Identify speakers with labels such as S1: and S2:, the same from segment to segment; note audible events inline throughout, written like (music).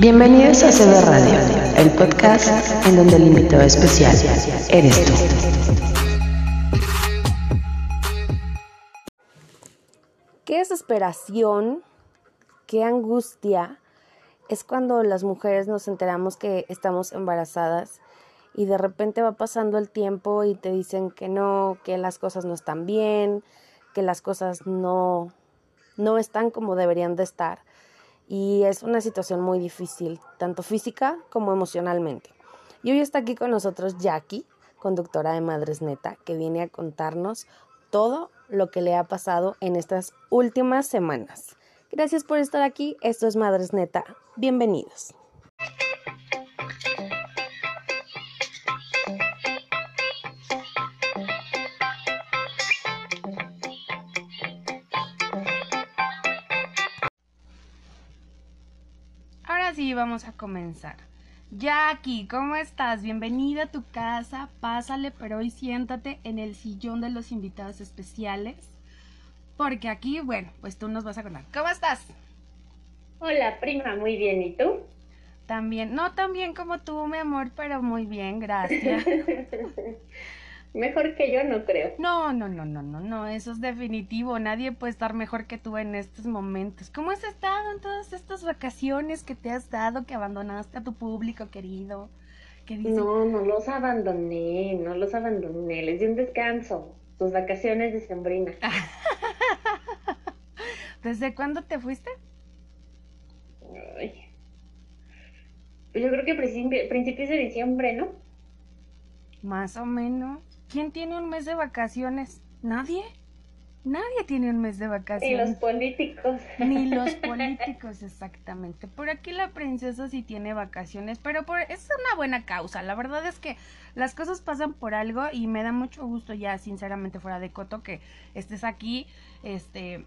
S1: Bienvenidos a CB Radio, el podcast en donde el invitado especial eres tú.
S2: Qué desesperación, qué angustia es cuando las mujeres nos enteramos que estamos embarazadas y de repente va pasando el tiempo y te dicen que no, que las cosas no están bien, que las cosas no, no están como deberían de estar. Y es una situación muy difícil, tanto física como emocionalmente. Y hoy está aquí con nosotros Jackie, conductora de Madres Neta, que viene a contarnos todo lo que le ha pasado en estas últimas semanas. Gracias por estar aquí, esto es Madres Neta, bienvenidos. Ahora sí, vamos a comenzar. Jackie, ¿cómo estás? Bienvenida a tu casa. Pásale, pero hoy siéntate en el sillón de los invitados especiales. Porque aquí, bueno, pues tú nos vas a contar. ¿Cómo estás?
S3: Hola, prima, muy bien. ¿Y tú?
S2: También, no tan bien como tú, mi amor, pero muy bien, gracias. (laughs)
S3: Mejor que yo no creo.
S2: No, no, no, no, no, no, eso es definitivo. Nadie puede estar mejor que tú en estos momentos. ¿Cómo has estado en todas estas vacaciones que te has dado, que abandonaste a tu público querido?
S3: ¿Qué no, no los abandoné, no los abandoné. Les di un descanso. Tus vacaciones de sembrina. (laughs)
S2: ¿Desde cuándo te fuiste?
S3: Ay. Yo creo que principios de diciembre, ¿no?
S2: Más o menos. ¿Quién tiene un mes de vacaciones? ¿Nadie? Nadie tiene un mes de vacaciones.
S3: Ni los políticos.
S2: Ni los (laughs) políticos, exactamente. Por aquí la princesa sí tiene vacaciones, pero por, es una buena causa. La verdad es que las cosas pasan por algo y me da mucho gusto ya, sinceramente, fuera de coto, que estés aquí, este,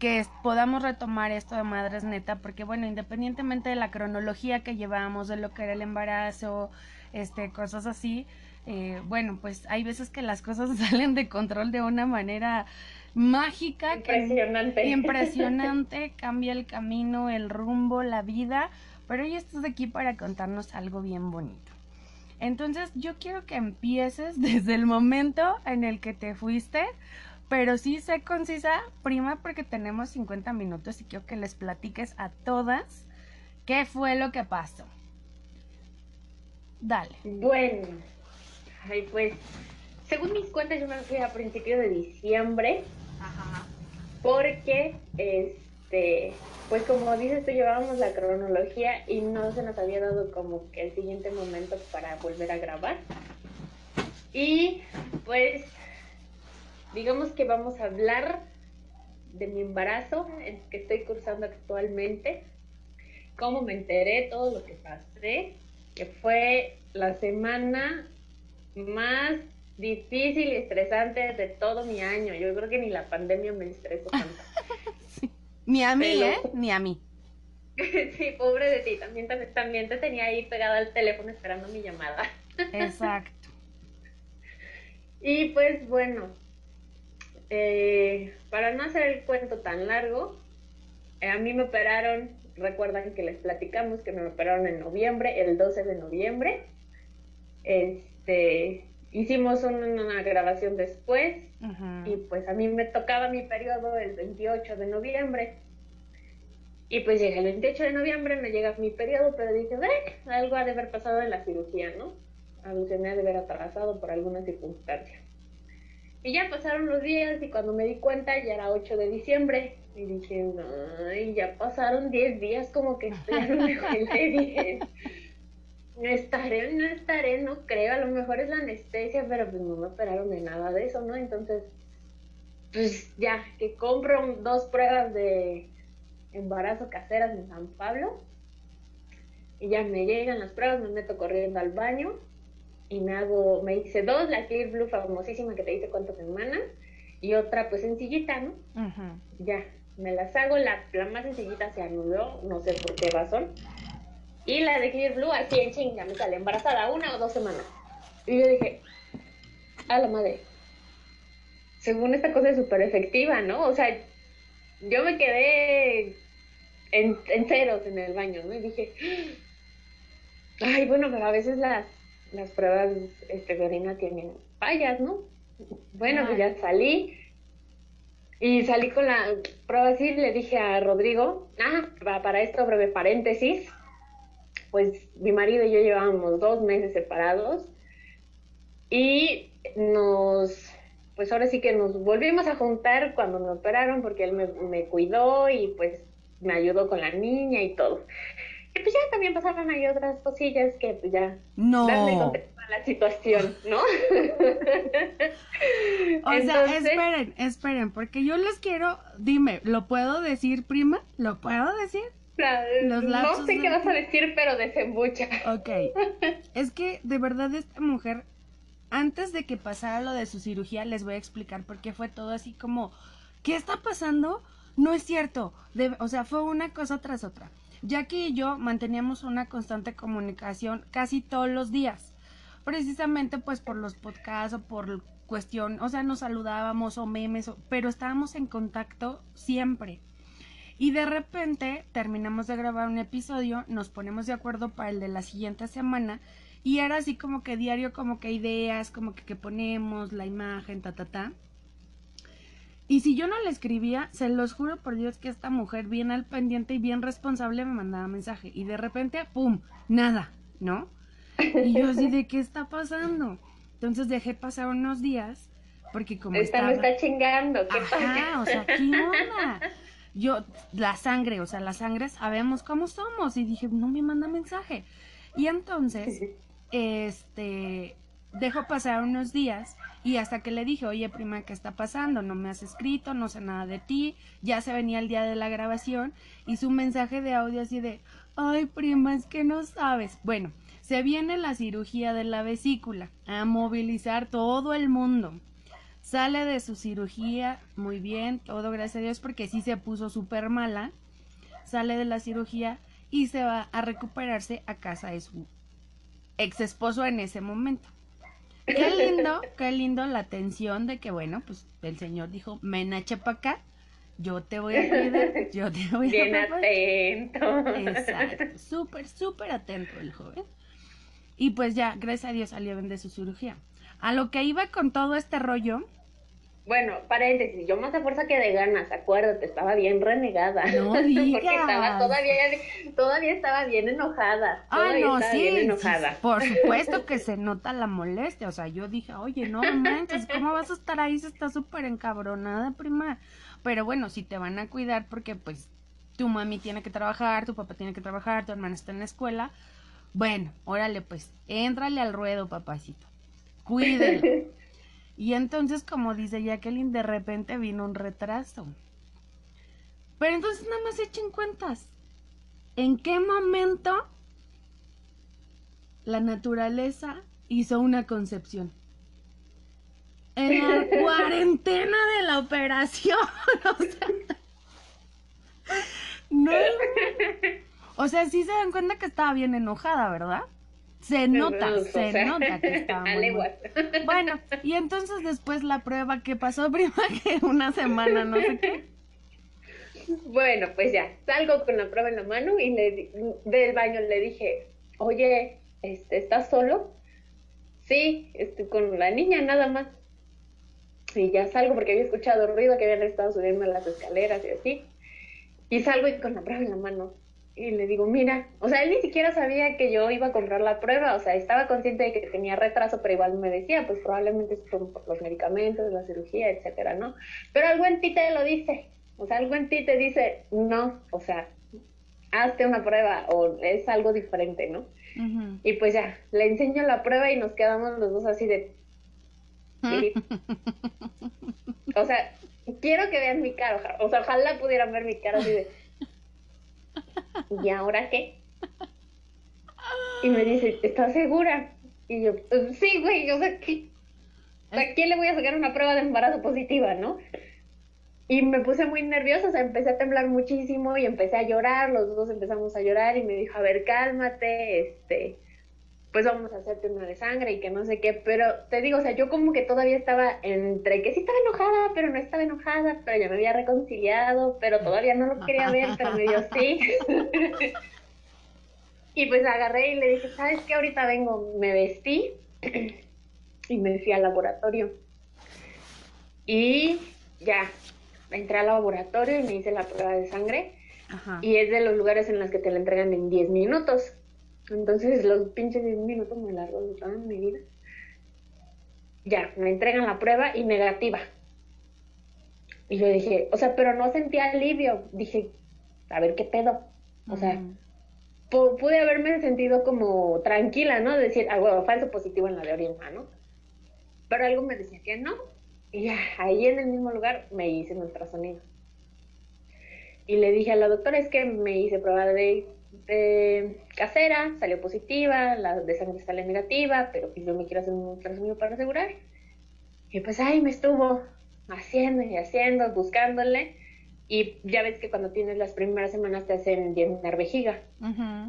S2: que podamos retomar esto de Madres Neta, porque bueno, independientemente de la cronología que llevamos, de lo que era el embarazo, este, cosas así, eh, bueno, pues hay veces que las cosas (laughs) salen de control de una manera mágica.
S3: Impresionante.
S2: impresionante, (laughs) cambia el camino, el rumbo, la vida, pero hoy estás aquí para contarnos algo bien bonito. Entonces yo quiero que empieces (laughs) desde el momento en el que te fuiste, pero sí sé concisa, prima, porque tenemos 50 minutos y quiero que les platiques a todas qué fue lo que pasó. Dale.
S3: Bueno, Ay, pues, según mis cuentas, yo me fui a principios de diciembre. Ajá. Porque, este, pues como dices tú, llevábamos la cronología y no se nos había dado como que el siguiente momento para volver a grabar. Y pues, digamos que vamos a hablar de mi embarazo, el que estoy cursando actualmente, cómo me enteré, todo lo que pasé, que fue la semana más difícil y estresante de todo mi año. Yo creo que ni la pandemia me estresó tanto. (laughs)
S2: Ni a mí, ¿eh? Ni a mí. (laughs)
S3: sí, pobre de ti. También, también, te tenía ahí pegada al teléfono esperando mi llamada.
S2: Exacto. (laughs)
S3: Y pues bueno, eh, para no hacer el cuento tan largo, eh, a mí me operaron, recuerdan que les platicamos que me operaron en noviembre, el 12 de noviembre. Este, hicimos una, grabación después y pues a mí me tocaba mi periodo el 28 de noviembre. Y pues llega el 28 de noviembre, me llega mi periodo, pero dije, eh, algo ha de haber pasado en la cirugía, ¿no? Algo se me ha de haber atrasado por alguna circunstancia. Y ya pasaron los días y cuando me di cuenta ya era 8 de diciembre. Y dije, ay, ya pasaron 10 días como que estoy no me bien. Estaré, no estaré, no creo, a lo mejor es la anestesia, pero pues no me operaron de nada de eso, ¿no? Entonces, pues ya, que compro dos pruebas de embarazo caseras en San Pablo, y ya me llegan las pruebas, me meto corriendo al baño, y me hago, me hice dos, la Clear Blue famosísima que te dice cuántas semanas, y otra pues sencillita, ¿no? Ya, me las hago, la, la más sencillita se anuló, no sé por qué razón y la de Clear Blue, así en chinga, me sale embarazada una o dos semanas. Y yo dije, a la madre. Según esta cosa es súper efectiva, ¿no? O sea, yo me quedé en, en ceros en el baño, ¿no? Y dije, ay, bueno, pero a veces las, las pruebas este, de orina tienen fallas, ¿no? Bueno, pues ya salí y salí con la prueba así, le dije a Rodrigo, ah, para esto breve paréntesis, pues mi marido y yo llevábamos dos meses separados y nos, pues ahora sí que nos volvimos a juntar cuando me operaron porque él me, me cuidó y pues me ayudó con la niña y todo. Y pues ya también pasaron ahí otras cosillas que pues ya
S2: no.
S3: darle contexto a la situación, ¿no? (laughs)
S2: o sea, esperen, esperen, porque yo les quiero, dime, ¿lo puedo decir, prima? ¿Lo puedo decir?
S3: No sé qué vas a decir, pero desembucha.
S2: Ok. Es que de verdad esta mujer, antes de que pasara lo de su cirugía, les voy a explicar por qué fue todo así como, ¿qué está pasando? No es cierto. o sea, fue una cosa tras otra. Jackie y yo manteníamos una constante comunicación casi todos los días. Precisamente pues por los podcasts o por cuestión, o sea, nos saludábamos o memes, pero estábamos en contacto siempre. Y de repente terminamos de grabar un episodio, nos ponemos de acuerdo para el de la siguiente semana y era así como que diario, como que ideas, como que, que ponemos la imagen, ta, ta, ta. Y si yo no le escribía, se los juro por Dios que esta mujer bien al pendiente y bien responsable me mandaba mensaje. Y de repente, ¡pum! Nada, ¿no? Y yo así, ¿de qué está pasando? Entonces dejé pasar unos días, porque como
S3: Esta
S2: estaba...
S3: me está chingando, ¿qué
S2: Ajá, o sea, ¿qué onda? (laughs) Yo, la sangre, o sea, la sangre sabemos cómo somos. Y dije, no me manda mensaje. Y entonces, (laughs) este, dejo pasar unos días y hasta que le dije, oye prima, ¿qué está pasando? No me has escrito, no sé nada de ti, ya se venía el día de la grabación y su mensaje de audio así de, ay prima, es que no sabes. Bueno, se viene la cirugía de la vesícula, a movilizar todo el mundo. Sale de su cirugía, muy bien, todo gracias a Dios, porque sí se puso súper mala. Sale de la cirugía y se va a recuperarse a casa de su ex esposo en ese momento. Qué lindo, qué lindo la atención de que, bueno, pues el señor dijo, menache para acá, yo te voy a cuidar, yo te voy a
S3: Bien atento.
S2: Exacto, súper, súper atento el joven. Y pues ya, gracias a Dios salió bien de su cirugía. A lo que iba con todo este rollo,
S3: bueno, paréntesis, yo más de fuerza que de ganas, acuérdate, estaba bien renegada.
S2: No digas. (laughs)
S3: Porque estaba todavía, todavía estaba bien enojada.
S2: Ah, no, sí,
S3: bien
S2: sí,
S3: enojada.
S2: por supuesto (laughs) que se nota la molestia, o sea, yo dije, oye, no manches, ¿cómo vas a estar ahí? Se está súper encabronada, prima. Pero bueno, si te van a cuidar porque pues tu mami tiene que trabajar, tu papá tiene que trabajar, tu hermana está en la escuela, bueno, órale pues, éntrale al ruedo, papacito. Cuídelo. (laughs) Y entonces, como dice Jacqueline, de repente vino un retraso. Pero entonces nada más echen cuentas. ¿En qué momento la naturaleza hizo una concepción? En la (laughs) cuarentena de la operación. (laughs) O sea, no. (laughs) O sea, sí se dan cuenta que estaba bien enojada, ¿verdad? Se nota, se
S3: sea,
S2: nota que (laughs) estaba muy mal. Bueno, y entonces después la prueba que pasó, (laughs) prima, que una semana, no sé qué.
S3: Bueno, pues ya, salgo con la prueba en la mano y le del baño le dije, oye, este, ¿estás solo? Sí, estoy con la niña nada más. Y ya salgo porque había escuchado ruido que habían estado subiendo las escaleras y así. Y salgo y con la prueba en la mano. Y le digo, mira, o sea, él ni siquiera sabía que yo iba a comprar la prueba, o sea, estaba consciente de que tenía retraso, pero igual me decía, pues probablemente es por, por los medicamentos, la cirugía, etcétera, ¿no? Pero algo en ti te lo dice, o sea, algo en ti te dice, no, o sea, hazte una prueba o es algo diferente, ¿no? Y pues ya, le enseño la prueba y nos quedamos los dos así de... "Sí". o sea, quiero que vean mi cara, o sea, ojalá pudieran ver mi cara así de... (laughs) ¿Y ahora qué? Y me dice, ¿estás segura? Y yo, "Pues sí, güey, o sea, ¿qué? ¿a quién le voy a sacar una prueba de embarazo positiva, no? Y me puse muy nerviosa, o sea, empecé a temblar muchísimo y empecé a llorar, los dos empezamos a llorar y me dijo, a ver, cálmate, este, pues vamos a hacerte una de sangre y que no sé qué, pero te digo, o sea, yo como que todavía estaba entre que sí estaba enojada, pero no estaba enojada, pero ya me había reconciliado, pero todavía no lo quería ver, pero me dio sí. (laughs) y pues agarré y le dije, ¿sabes qué? Ahorita vengo, me vestí y me fui al laboratorio. Y ya, entré al laboratorio y me hice la prueba de sangre. Y es de los lugares en los que te la entregan en 10 minutos. Entonces los pinches 10 minutos me largo de toda mi vida. Ya, me entregan la prueba y negativa. Y yo dije, o sea, pero no sentía alivio. Dije, a ver qué pedo. O sea, pude haberme sentido como tranquila, ¿no? Decir, ah, bueno, falso positivo en la de Orienta, ¿no? Pero algo me decía que no. Y ya, ahí en el mismo lugar me hice un ultrasonido. Y le dije a la doctora, es que me hice prueba de de casera, salió positiva, la de sangre sale negativa, pero pues yo me quiero hacer un ultrasonido para asegurar. Y pues ahí me estuvo haciendo y haciendo, buscándole. Y ya ves que cuando tienes las primeras semanas te hacen llenar vejiga.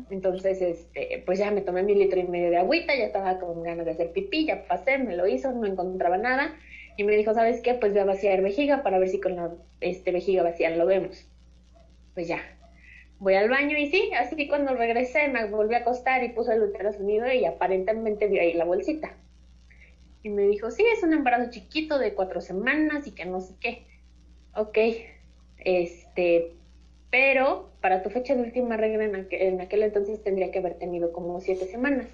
S3: Entonces, este, pues ya me tomé mi litro y medio de agüita, ya estaba con ganas de hacer pipí, ya pasé, me lo hizo, no encontraba nada. Y me dijo, ¿sabes qué? Pues voy a vaciar vejiga para ver si con la este, vejiga vacía lo vemos. Pues ya, voy al baño y sí, así cuando regresé me volví a acostar y puse el ultrasonido y aparentemente vi ahí la bolsita. Y me dijo, sí, es un embarazo chiquito de cuatro semanas y que no sé qué. Ok, este, pero para tu fecha de última regla en aquel, entonces tendría que haber tenido como siete semanas.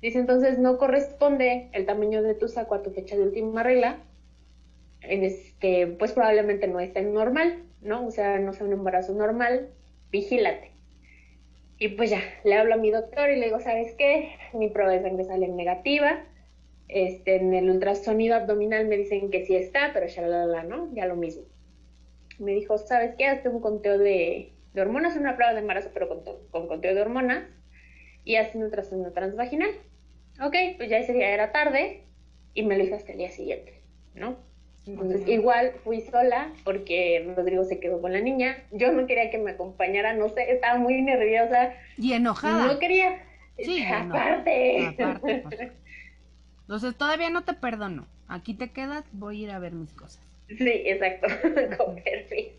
S3: Dice, entonces no corresponde el tamaño de tu saco a tu fecha de última regla. Este, pues probablemente no esté normal, ¿no? O sea, no sea un embarazo normal, vigílate. Y pues ya, le hablo a mi doctor y le digo, ¿sabes qué? Mi prueba de sangre sale negativa. Este, en el ultrasonido abdominal me dicen que sí está, pero ya la, ¿no? Ya lo mismo. Me dijo, ¿sabes qué? Hazte un conteo de, hormonas, una prueba de embarazo, pero con, con conteo de hormonas. Y hazte un ultrasonido transvaginal. Ok, pues ya ese día era tarde y me lo hizo hasta el día siguiente, ¿no? Entonces, igual fui sola porque Rodrigo se quedó con la niña. Yo no quería que me acompañara, no sé, estaba muy nerviosa.
S2: Y enojada.
S3: No quería.
S2: Sí,
S3: aparte.
S2: aparte pues. (laughs) Entonces, todavía no te perdono. Aquí te quedas, voy a ir a ver mis cosas.
S3: Sí, exacto, (laughs) con permiso.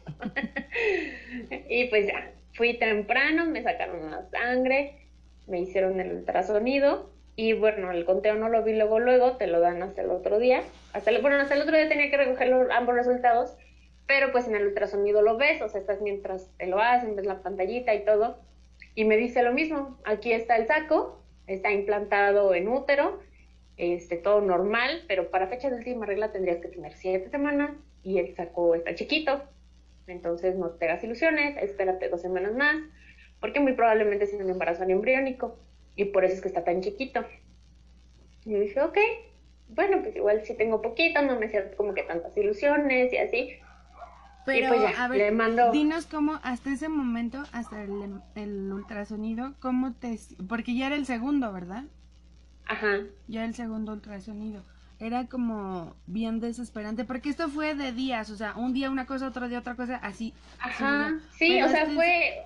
S3: y pues ya, fui temprano, me sacaron la sangre, me hicieron el ultrasonido y bueno, el conteo no lo vi luego, luego, te lo dan hasta el otro día. Hasta el, bueno, hasta el otro día tenía que recoger ambos resultados, pero pues en el ultrasonido lo ves, o sea, estás mientras te lo hacen, ves la pantallita y todo. Y me dice lo mismo, aquí está el saco, está implantado en útero, este, todo normal, pero para fecha de última regla tendrías que tener siete semanas y el saco está chiquito. Entonces no te hagas ilusiones, espérate dos semanas más, porque muy probablemente es un embarazo embriónico y por eso es que está tan chiquito. Y yo dije, ok, bueno, pues igual si tengo poquito, no me hacía como que tantas ilusiones y así.
S2: Pero, pues a ver, le mando... dinos cómo hasta ese momento, hasta el, el, ultrasonido, cómo te... Porque ya era el segundo, ¿verdad?
S3: Ajá.
S2: Ya el segundo ultrasonido. Era como bien desesperante, porque esto fue de días, o sea, un día una cosa, otro día otra cosa, así.
S3: Ajá, sí, o sea, este fue,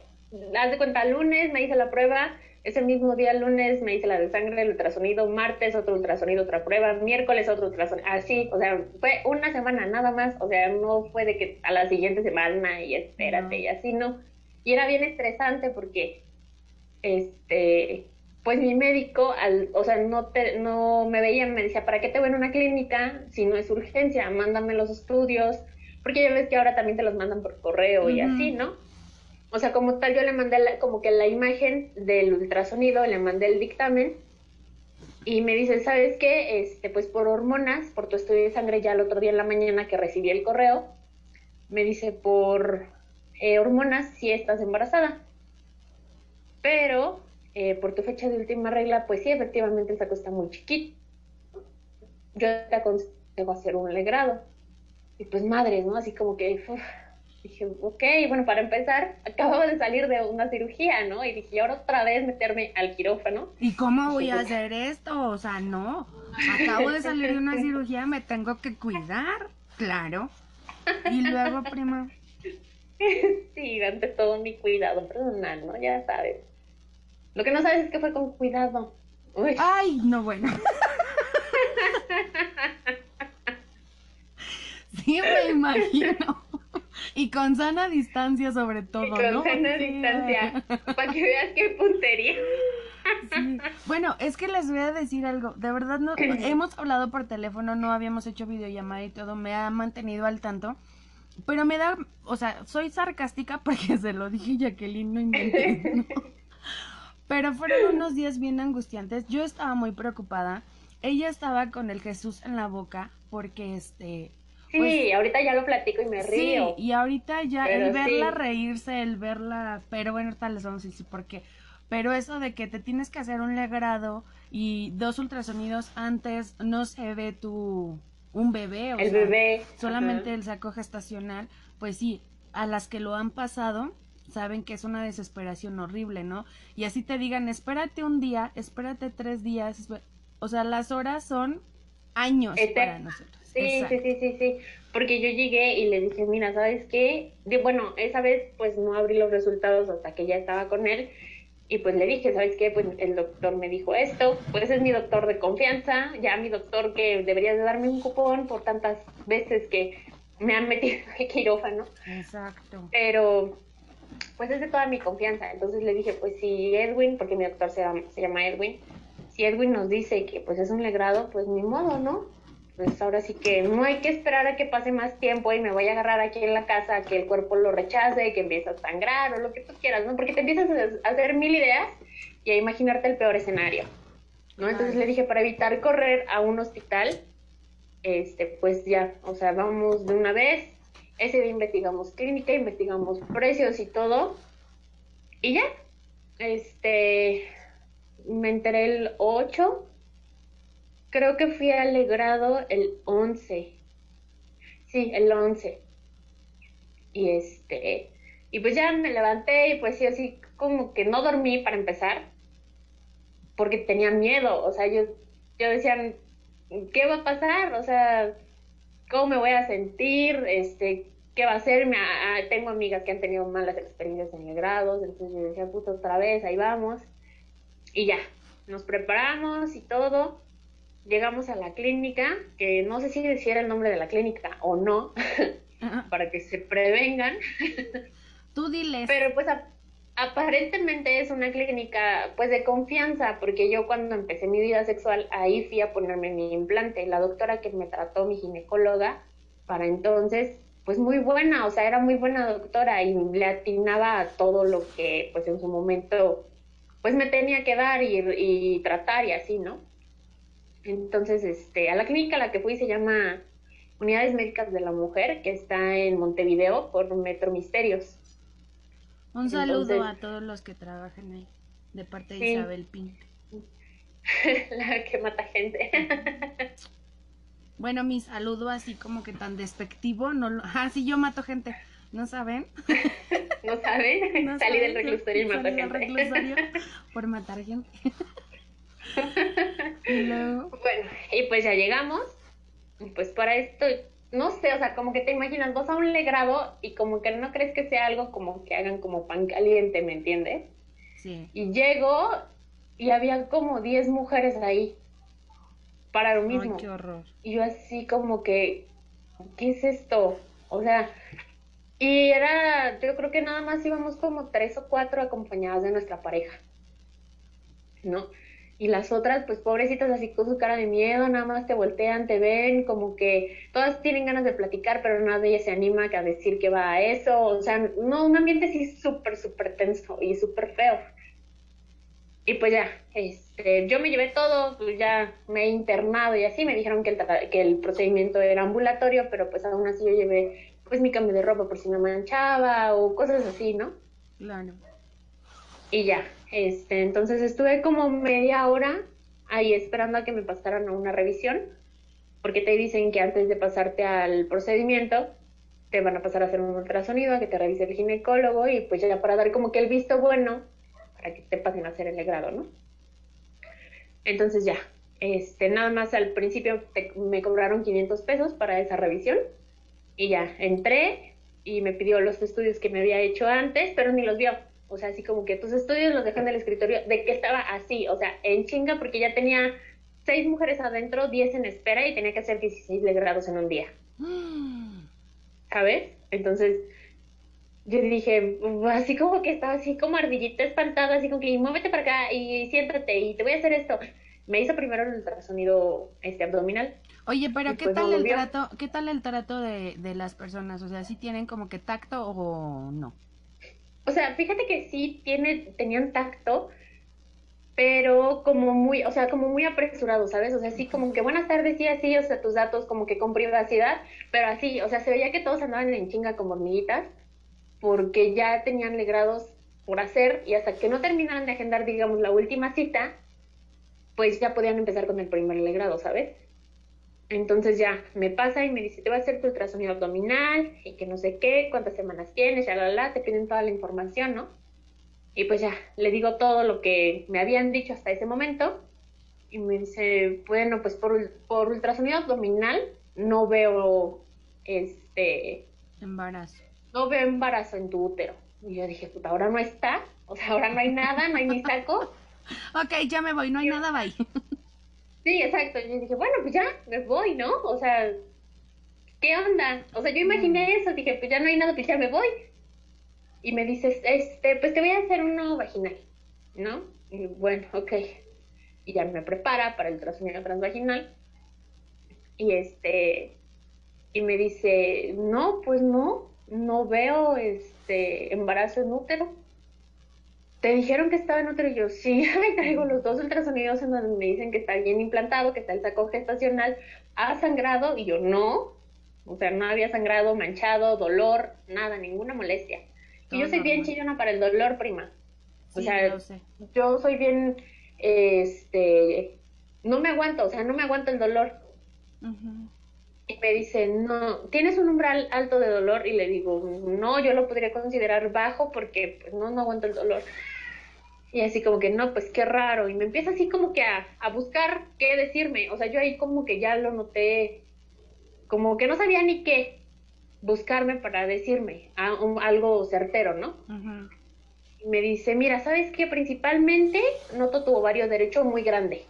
S3: haz de cuenta, lunes me hice la prueba, ese mismo día, lunes, me hice la de sangre, el ultrasonido, martes otro ultrasonido, otra prueba, miércoles otro ultrasonido, así, o sea, fue una semana nada más, o sea, no fue de que a la siguiente semana y espérate y así, no. Y era bien estresante porque, este, pues mi médico, al, o sea, no, te, no me veía, me decía, ¿para qué te voy a una clínica si no es urgencia? Mándame los estudios, porque ya ves que ahora también te los mandan por correo y así, ¿no? O sea, como tal, yo le mandé como que la imagen del ultrasonido, le mandé el dictamen y me dice, ¿sabes qué? Este, pues por hormonas, por tu estudio de sangre, ya el otro día en la mañana que recibí el correo, me dice, por eh, hormonas, sí estás embarazada. Pero eh, por tu fecha de última regla, pues sí, efectivamente el saco está muy chiquito. Yo te aconsejo hacer un legrado. Y pues madres, ¿no? Así como que, dije, ok, bueno, para empezar, acababa de salir de una cirugía, ¿no? Y dije, ahora otra vez meterme al quirófano.
S2: ¿Y cómo voy a hacer esto? O sea, no, acabo de (laughs) salir de una cirugía, me tengo que cuidar, claro. Y luego, prima.
S3: Sí, ante todo mi cuidado personal, ¿no? Ya sabes. Lo que no sabes es que fue con cuidado.
S2: Ay, no, bueno. (laughs) sí, me imagino. Y con sana distancia sobre todo,
S3: y con sana distancia, para que veas qué puntería.
S2: Bueno, es que les voy a decir algo. De verdad, no, hemos hablado por teléfono, no habíamos hecho videollamada y todo. Me ha mantenido al tanto. Pero me da, o sea, soy sarcástica (laughs) porque se lo dije Jacqueline, no inventé. Pero fueron unos días bien angustiantes. Yo estaba muy preocupada. Ella estaba con el Jesús en la boca porque este...
S3: Sí, pues, ahorita ya lo platico y me río.
S2: Sí, y ahorita ya el verla reírse, el verla... Pero bueno, ahorita les vamos a decir por qué. Pero eso de que te tienes que hacer un legrado y dos ultrasonidos antes no se ve tu un bebé o
S3: el bebé
S2: solamente el saco gestacional pues sí a las que lo han pasado saben que es una desesperación horrible no y así te digan espérate un día espérate tres días o sea las horas son años para nosotros
S3: sí sí sí sí sí porque yo llegué y le dije mira sabes qué bueno esa vez pues no abrí los resultados hasta que ya estaba con él y pues le dije, ¿sabes qué? Pues el doctor me dijo esto, pues es mi doctor de confianza, ya mi doctor que debería de darme un cupón por tantas veces que me han metido (laughs) en quirófano.
S2: Exacto.
S3: Pero pues es de toda mi confianza. Entonces le dije, pues si Edwin, porque mi doctor se llama, se llama Edwin, si Edwin nos dice que pues es un legrado, pues ni modo, ¿no? Pues ahora sí que no hay que esperar a que pase más tiempo y me voy a agarrar aquí en la casa, que el cuerpo lo rechace, que empiece a sangrar o lo que tú quieras, ¿no? Porque te empiezas a hacer mil ideas y a imaginarte el peor escenario, ¿no? Entonces le dije, para evitar correr a un hospital, este, pues ya, o sea, vamos de una vez, ese día investigamos clínica, investigamos precios y todo, y ya, este, me enteré el 8 creo que fui alegrado el 11. Sí, el 11. Y este, y pues ya me levanté y pues sí, así como que no dormí para empezar, porque tenía miedo, o sea, yo, yo decía, ¿qué va a pasar? O sea, ¿cómo me voy a sentir? Este, ¿qué va a hacer? Me, tengo amigas que han tenido malas experiencias en el entonces yo decía, puta, otra vez, ahí vamos. Y ya, nos preparamos y todo llegamos a la clínica, que no sé si decía el nombre de la clínica o no, (laughs) para que se prevengan.
S2: Tú diles.
S3: Pero pues aparentemente es una clínica pues de confianza, porque yo cuando empecé mi vida sexual ahí fui a ponerme mi implante. La doctora que me trató, mi ginecóloga, para entonces, pues muy buena, o sea, era muy buena doctora y le atinaba a todo lo que pues en su momento pues me tenía que dar y, y tratar y así, ¿no? Entonces, este, a la clínica a la que fui se llama Unidades Médicas de la Mujer, que está en Montevideo por Metro Misterios.
S2: Un saludo a todos los que trabajan ahí, de parte de Isabel Pinto. (laughs)
S3: la que mata gente.
S2: bueno, mi saludo así como que tan despectivo, no lo... (laughs) Ah, sí, yo mato gente. ¿No saben? (laughs)
S3: ¿No saben? Salí del reclusorio y mato gente.
S2: por matar gente. (laughs)
S3: Bueno, y pues ya llegamos. Y pues para esto, no sé, o sea, como que te imaginas vos a un legrado y como que no crees que sea algo como que hagan como pan caliente, ¿me entiendes?
S2: Sí.
S3: Y llego y había como 10 mujeres ahí para lo mismo.
S2: Ay, qué horror.
S3: Y yo así como que, ¿qué es esto? O sea, y era, yo creo que nada más íbamos como tres o cuatro acompañadas de nuestra pareja, ¿no? Y las otras, pues pobrecitas así con su cara de miedo, nada más te voltean, te ven, como que todas tienen ganas de platicar, pero nadie se anima a decir que va a eso, o sea, no, un ambiente así súper, súper tenso y súper feo. Y pues ya, este, yo me llevé todo, pues ya me he internado y así, me dijeron que el, que el procedimiento era ambulatorio, pero pues aún así yo llevé pues mi cambio de ropa por si me manchaba o cosas así, ¿no?
S2: Claro.
S3: Y ya, este, entonces estuve como media hora ahí esperando a que me pasaran a una revisión, porque te dicen que antes de pasarte al procedimiento, te van a pasar a hacer un ultrasonido, a que te revise el ginecólogo y pues ya para dar como que el visto bueno para que te pasen a hacer el legrado, ¿no? Entonces ya, este, nada más al principio me cobraron 500 pesos para esa revisión y ya entré y me pidió los estudios que me había hecho antes, pero ni los vio. O sea, así como que tus estudios los dejó en el escritorio, de que estaba así, o sea, en chinga, porque ya tenía seis mujeres adentro, diez en espera y tenía que hacer 16 grados en un día. (gasps) ¿Sabes? Entonces, yo dije, así como que estaba así como ardillita espantada, así como que muévete para acá y siéntate y te voy a hacer esto. Me hizo primero el ultrasonido este abdominal.
S2: Oye, pero ¿qué tal el trato, qué tal el trato de, de las personas? O sea, ¿sí tienen como que tacto o no?
S3: O sea, fíjate que sí tiene, tenían tacto, pero como muy, o sea, como muy apresurado, ¿sabes? O sea, sí, como que buenas tardes, sí, así, o sea, tus datos como que con privacidad, pero así, o sea, se veía que todos andaban en chinga como hormiguitas, porque ya tenían legrados por hacer y hasta que no terminaran de agendar, digamos, la última cita, pues ya podían empezar con el primer legrado, ¿sabes? Entonces ya me pasa y me dice, te va a hacer tu ultrasonido abdominal y que no sé qué, cuántas semanas tienes, ya la, la, te piden toda la información, ¿no? Y pues ya, le digo todo lo que me habían dicho hasta ese momento y me dice, bueno, pues por, por ultrasonido abdominal no veo este...
S2: Embarazo.
S3: No veo embarazo en tu útero. Y yo dije, puta, ahora no está, o sea, ahora no hay nada, no hay ni saco. (laughs)
S2: ok, ya me voy, no hay nada, bye.
S3: Sí, exacto. Y dije, bueno, pues ya, me voy, ¿no? O sea, ¿qué onda? O sea, yo imaginé mm. eso, dije, pues ya no hay nada, pues ya me voy. Y me dices, este, pues te voy a hacer uno vaginal, ¿no? Y bueno, ok. Y ya me prepara para el ultrasonido transvaginal. Y este, y me dice, no, pues no, no veo este embarazo en útero te dijeron que estaba en útero y yo, sí, (laughs) traigo los dos ultrasonidos en donde me dicen que está bien implantado, que está el saco gestacional, ha sangrado y yo no, o sea, no había sangrado, manchado, dolor, nada, ninguna molestia. Y yo soy bien chillona para el dolor, prima. O sea, yo soy bien, este, no me aguanto, o sea, no me aguanto el dolor. Y me dice, no, ¿tienes un umbral alto de dolor? Y le digo, no, yo lo podría considerar bajo porque pues, no, no aguanto el dolor. Y así como que, no, pues qué raro. Y me empieza así como que a, buscar qué decirme. O sea, yo ahí como que ya lo noté, como que no sabía ni qué buscarme para decirme algo certero, ¿no? Y me dice, mira, ¿sabes qué? Principalmente noto tu ovario derecho muy grande.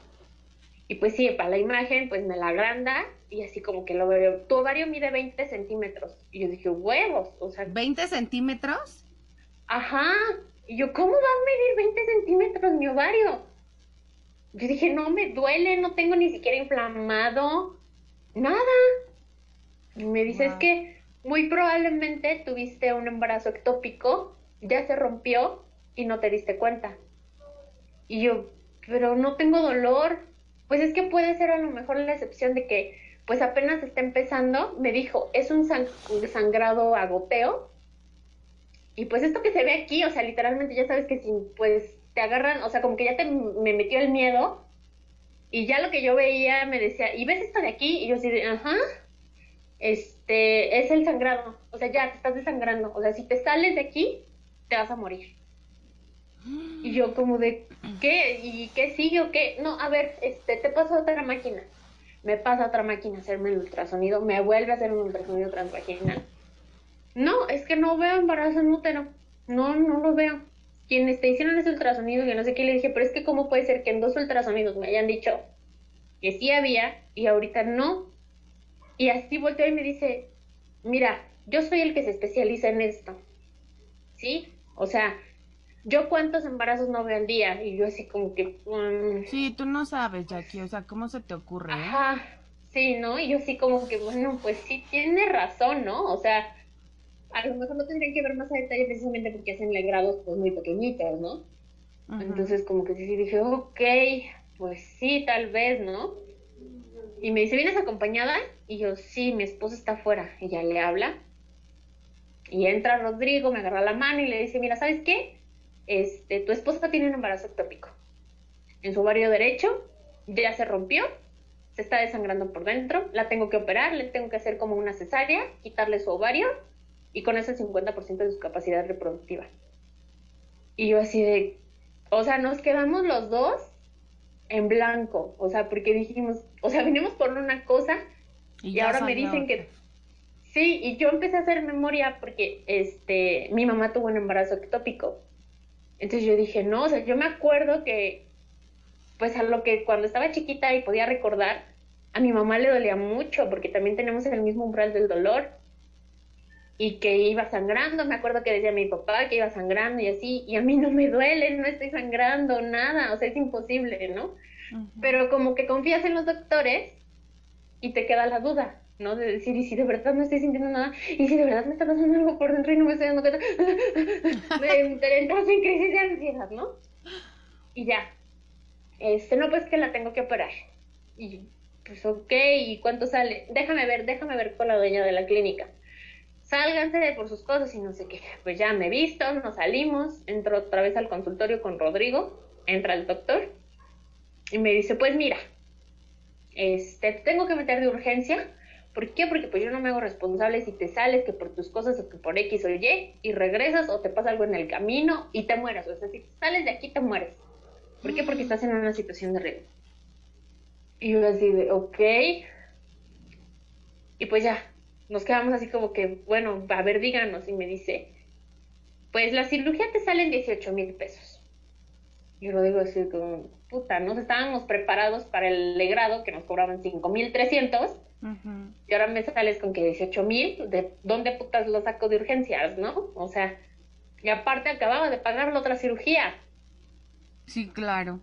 S3: Y pues sí, para la imagen, pues me la agranda y así como que lo veo. Tu ovario mide 20 centímetros. Y yo dije, huevos, o sea.
S2: ¿20 centímetros?
S3: Ajá. Y yo, ¿cómo va a medir 20 centímetros mi ovario? Yo dije, no me duele, no tengo ni siquiera inflamado, nada. Y me dice, es que muy probablemente tuviste un embarazo ectópico, ya se rompió y no te diste cuenta. Y yo, pero no tengo dolor. Pues es que puede ser a lo mejor la excepción de que pues apenas está empezando. Me dijo, es un sangrado a goteo y pues esto que se ve aquí, o sea, literalmente ya sabes que si pues te agarran, o sea, como que ya te, me metió el miedo y ya lo que yo veía me decía, ¿y ves esto de aquí? Y yo así de, ajá, este, es el sangrado, o sea, ya te estás desangrando, o sea, si te sales de aquí, te vas a morir. Y yo como de, ¿qué? ¿Y qué sigue o qué? No, a ver, este, te paso otra máquina. Me pasa otra máquina a hacerme el ultrasonido, me vuelve a hacer un ultrasonido transvaginal no, es que no veo embarazo en útero. No, no lo veo. Quienes te hicieron ese ultrasonido, yo no sé qué, le dije, pero es que cómo puede ser que en dos ultrasonidos me hayan dicho que sí había y ahorita no. Y así volteó y me dice, mira, yo soy el que se especializa en esto. ¿Sí? O sea, yo cuántos embarazos no veo al día y yo así como que...
S2: Mm. Sí, tú no sabes, Jackie, o sea, ¿cómo se te ocurre?
S3: Eh? Ajá, sí, ¿no? Y yo así como que, bueno, pues sí, tiene razón, ¿no? O sea, a lo mejor no tendrían que ver más a detalle precisamente porque hacen grados pues muy pequeñitos, ¿no? Entonces como que sí dije, ok, pues sí, tal vez, ¿no? Y me dice, ¿vienes acompañada? Y yo, sí, mi esposo está afuera. Y ya le habla. Y entra Rodrigo, me agarra la mano y le dice, mira, ¿sabes qué? Este, tu esposa tiene un embarazo ectópico. En su ovario derecho ya se rompió, se está desangrando por dentro, la tengo que operar, le tengo que hacer como una cesárea, quitarle su ovario y con ese 50% de su capacidad reproductiva. Y yo así de, o sea, nos quedamos los dos en blanco, o sea, porque dijimos, o sea, vinimos por una cosa y, ahora me dicen que sí, y yo empecé a hacer memoria porque este mi mamá tuvo un embarazo ectópico. Entonces yo dije, no, o sea, yo me acuerdo que, pues a lo que cuando estaba chiquita y podía recordar, a mi mamá le dolía mucho porque también tenemos el mismo umbral del dolor y que iba sangrando, me acuerdo que decía mi papá que iba sangrando y así, y a mí no me duele, no estoy sangrando, nada, o sea, es imposible, ¿no? Pero como que confías en los doctores y te queda la duda, ¿no? De decir, y si de verdad no estoy sintiendo nada, y si de verdad me está pasando algo por dentro y no me estoy dando cuenta, (laughs) te entras en crisis de ansiedad, ¿no? Y ya, este, no, pues que la tengo que operar. Y pues ok, ¿y cuánto sale? Déjame ver, déjame ver con la dueña de la clínica. Sálganse por sus cosas y no sé qué. Pues ya me he visto, nos salimos, entro otra vez al consultorio con Rodrigo, entra el doctor y me dice, pues mira, este, tengo que meter de urgencia ¿Por qué? Porque pues yo no me hago responsable si te sales, que por tus cosas o que por X o Y, y regresas o te pasa algo en el camino y te mueras. O sea, si sales de aquí te mueres. ¿Por qué? Porque estás en una situación de riesgo. Y yo así de, ok. Y pues ya, nos quedamos así como que, bueno, a ver, díganos. Y me dice, pues la cirugía te sale en 18 mil pesos. Yo lo digo así como, puta, nos estábamos preparados para el legrado que nos cobraban 5 mil 300 y ahora me sales con que 18 mil, ¿de dónde putas lo saco de urgencias, no? O sea, y aparte acababa de pagar la otra cirugía.
S2: Sí, claro.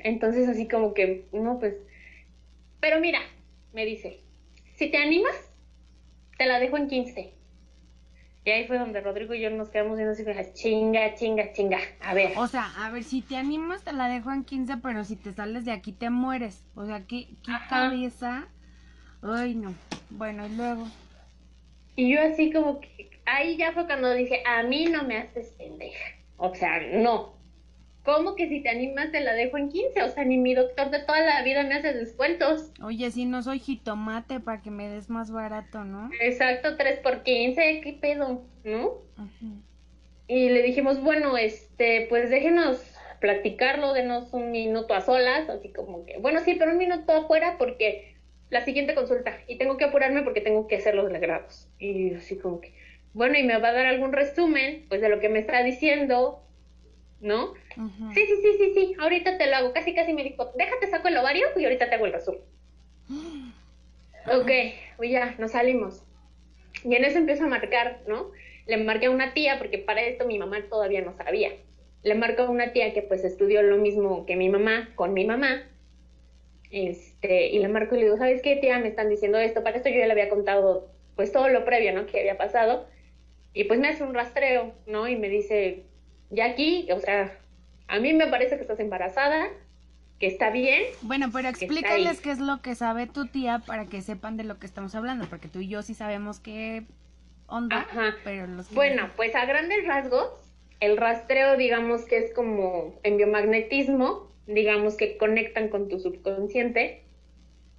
S3: Entonces así como que, no, pues, pero mira, me dice, si te animas, te la dejo en 15. Y ahí fue donde Rodrigo y yo nos quedamos viendo así, chinga, chinga, chinga. A ver.
S2: O sea, a ver, si te animas, te la dejo en 15, pero si te sales de aquí, te mueres. O sea, ¿qué, qué cabeza Ay, no. Bueno, y luego.
S3: Y yo así como que, ahí ya fue cuando dije, a mí no me haces pendeja. O sea, no. ¿Cómo que si te animas te la dejo en 15? O sea, ni mi doctor de toda la vida me hace descuentos.
S2: Oye, si no soy jitomate para que me des más barato, ¿no?
S3: Exacto, 3 por 15, ¿qué pedo? ¿No? Y le dijimos, bueno, este, pues déjenos platicarlo, denos un minuto a solas, así como que, bueno, sí, pero un minuto afuera porque la siguiente consulta y tengo que apurarme porque tengo que hacer los legrados. Y así como que, bueno, y me va a dar algún resumen, pues de lo que me está diciendo, ¿no? Sí, sí, sí, sí, sí, ahorita te lo hago. Casi, casi me dijo, déjate saco el ovario y ahorita te hago el resumen. (gasps) ok, pues ya, nos salimos. Y en eso empiezo a marcar, ¿no? Le marqué a una tía, porque para esto mi mamá todavía no sabía. Le marco a una tía que pues estudió lo mismo que mi mamá con mi mamá este, y le marco y le digo, ¿sabes qué, tía? Me están diciendo esto. Para esto yo ya le había contado, pues, todo lo previo, ¿no? Que había pasado. Y pues me hace un rastreo, ¿no? Y me dice, ya aquí, o sea, a mí me parece que estás embarazada, que está bien.
S2: Bueno, pero explícales qué es lo que sabe tu tía para que sepan de lo que estamos hablando, porque tú y yo sí sabemos qué onda, Ajá. pero los
S3: Bueno, pues a grandes rasgos, el rastreo, digamos que es como en biomagnetismo, digamos que conectan con tu subconsciente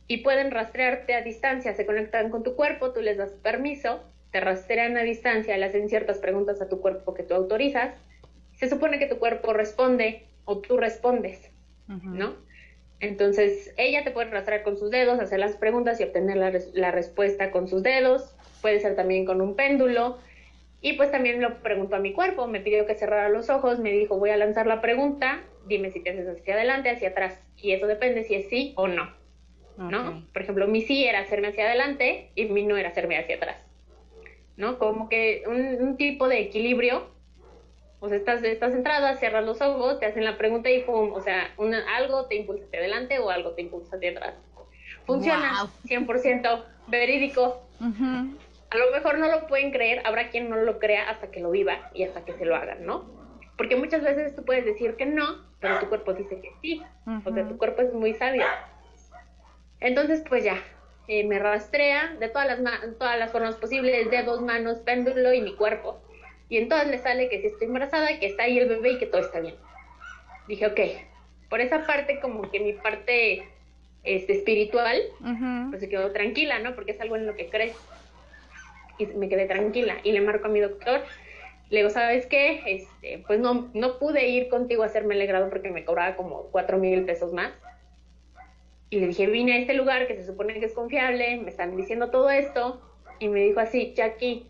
S3: y pueden rastrearte a distancia, se conectan con tu cuerpo, tú les das permiso, te rastrean a distancia, le hacen ciertas preguntas a tu cuerpo que tú autorizas, se supone que tu cuerpo responde o tú respondes, ¿no? Entonces, ella te puede rastrear con sus dedos, hacer las preguntas y obtener la, la respuesta con sus dedos, puede ser también con un péndulo, y pues también lo preguntó a mi cuerpo, me pidió que cerrara los ojos, me dijo, voy a lanzar la pregunta, dime si te haces hacia adelante, hacia atrás. Y eso depende si es sí o no. ¿No? Por ejemplo, mi sí era hacerme hacia adelante y mi no era hacerme hacia atrás. ¿No? Como que un, tipo de equilibrio. O sea, estás, estás centrada, cierras los ojos, te hacen la pregunta y pum, o sea, algo te impulsa hacia adelante o algo te impulsa hacia atrás. Funciona, 100% verídico. A lo mejor no lo pueden creer, habrá quien no lo crea hasta que lo viva y hasta que se lo hagan, ¿no? Porque muchas veces tú puedes decir que no, pero tu cuerpo dice que sí. O sea, tu cuerpo es muy sabio. Entonces, pues ya, eh, me rastrea de todas las, todas las formas posibles, dedos, manos, péndulo y mi cuerpo. Y entonces le sale que si estoy embarazada, que está ahí el bebé y que todo está bien. Dije, ok, por esa parte como que mi parte este, espiritual, pues se quedó tranquila, ¿no? Porque es algo en lo que crees. Y me quedé tranquila. Y le marco a mi doctor le digo, ¿sabes qué? Este, pues no, no pude ir contigo a hacerme el grado porque me cobraba como cuatro mil pesos más. Y le dije, vine a este lugar que se supone que es confiable, me están diciendo todo esto. Y me dijo así, Jackie,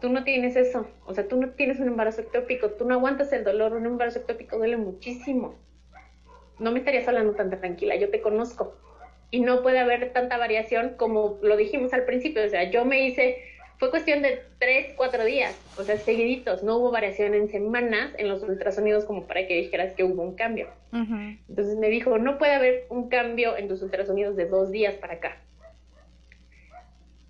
S3: tú no tienes eso, o sea, tú no tienes un embarazo ectópico, tú no aguantas el dolor, un embarazo ectópico duele muchísimo. No me estarías hablando tan tranquila, yo te conozco. Y no puede haber tanta variación como lo dijimos al principio, o sea, yo me hice, fue cuestión de tres, cuatro días, o sea, seguiditos, no hubo variación en semanas en los ultrasonidos como para que dijeras que hubo un cambio. Entonces me dijo, no puede haber un cambio en tus ultrasonidos de dos días para acá.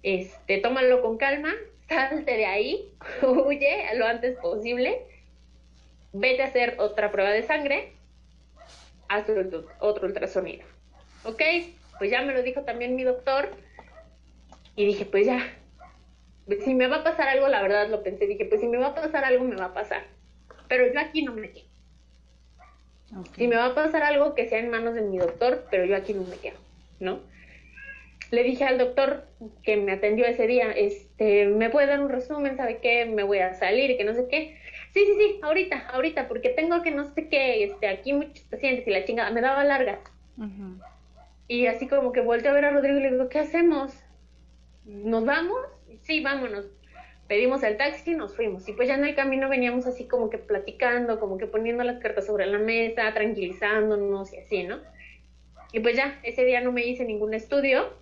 S3: Este, tómalo con calma, salte de ahí, (laughs) huye lo antes posible, vete a hacer otra prueba de sangre, haz otro ultrasonido. ¿Ok? Pues ya me lo dijo también mi doctor y dije, pues ya, si me va a pasar algo, la verdad lo pensé, dije, pues si me va a pasar algo, me va a pasar. Pero yo aquí no me quedo. Si me va a pasar algo que sea en manos de mi doctor, pero yo aquí no me quedo, ¿no? Le dije al doctor que me atendió ese día, este, ¿me puede dar un resumen? ¿Sabe qué? Me voy a salir que no sé qué. Sí, sí, sí, ahorita, ahorita, porque tengo que no sé qué, este, aquí muchos pacientes y la chingada, me daba largas. Y así como que volteé a ver a Rodrigo y le digo, ¿qué hacemos? ¿Nos vamos? Sí, vámonos. Pedimos el taxi y nos fuimos. Y pues ya en el camino veníamos así como que platicando, como que poniendo las cartas sobre la mesa, tranquilizándonos y así, ¿no? Y pues ya, ese día no me hice ningún estudio,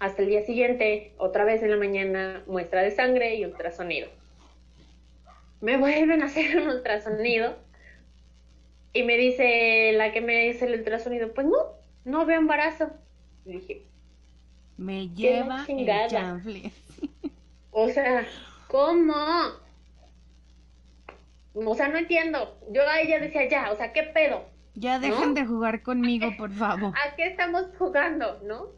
S3: hasta el día siguiente, otra vez en la mañana, muestra de sangre y ultrasonido. Me vuelven a hacer un ultrasonido y me dice la que me dice el ultrasonido, pues no, no veo embarazo. Y dije,
S2: me lleva el chanfle. (laughs)
S3: O sea, ¿cómo? O sea, no entiendo. Yo a ella decía, ya, o sea, ¿qué pedo?
S2: Ya dejen de jugar conmigo, por favor. (laughs)
S3: ¿A qué estamos jugando, no?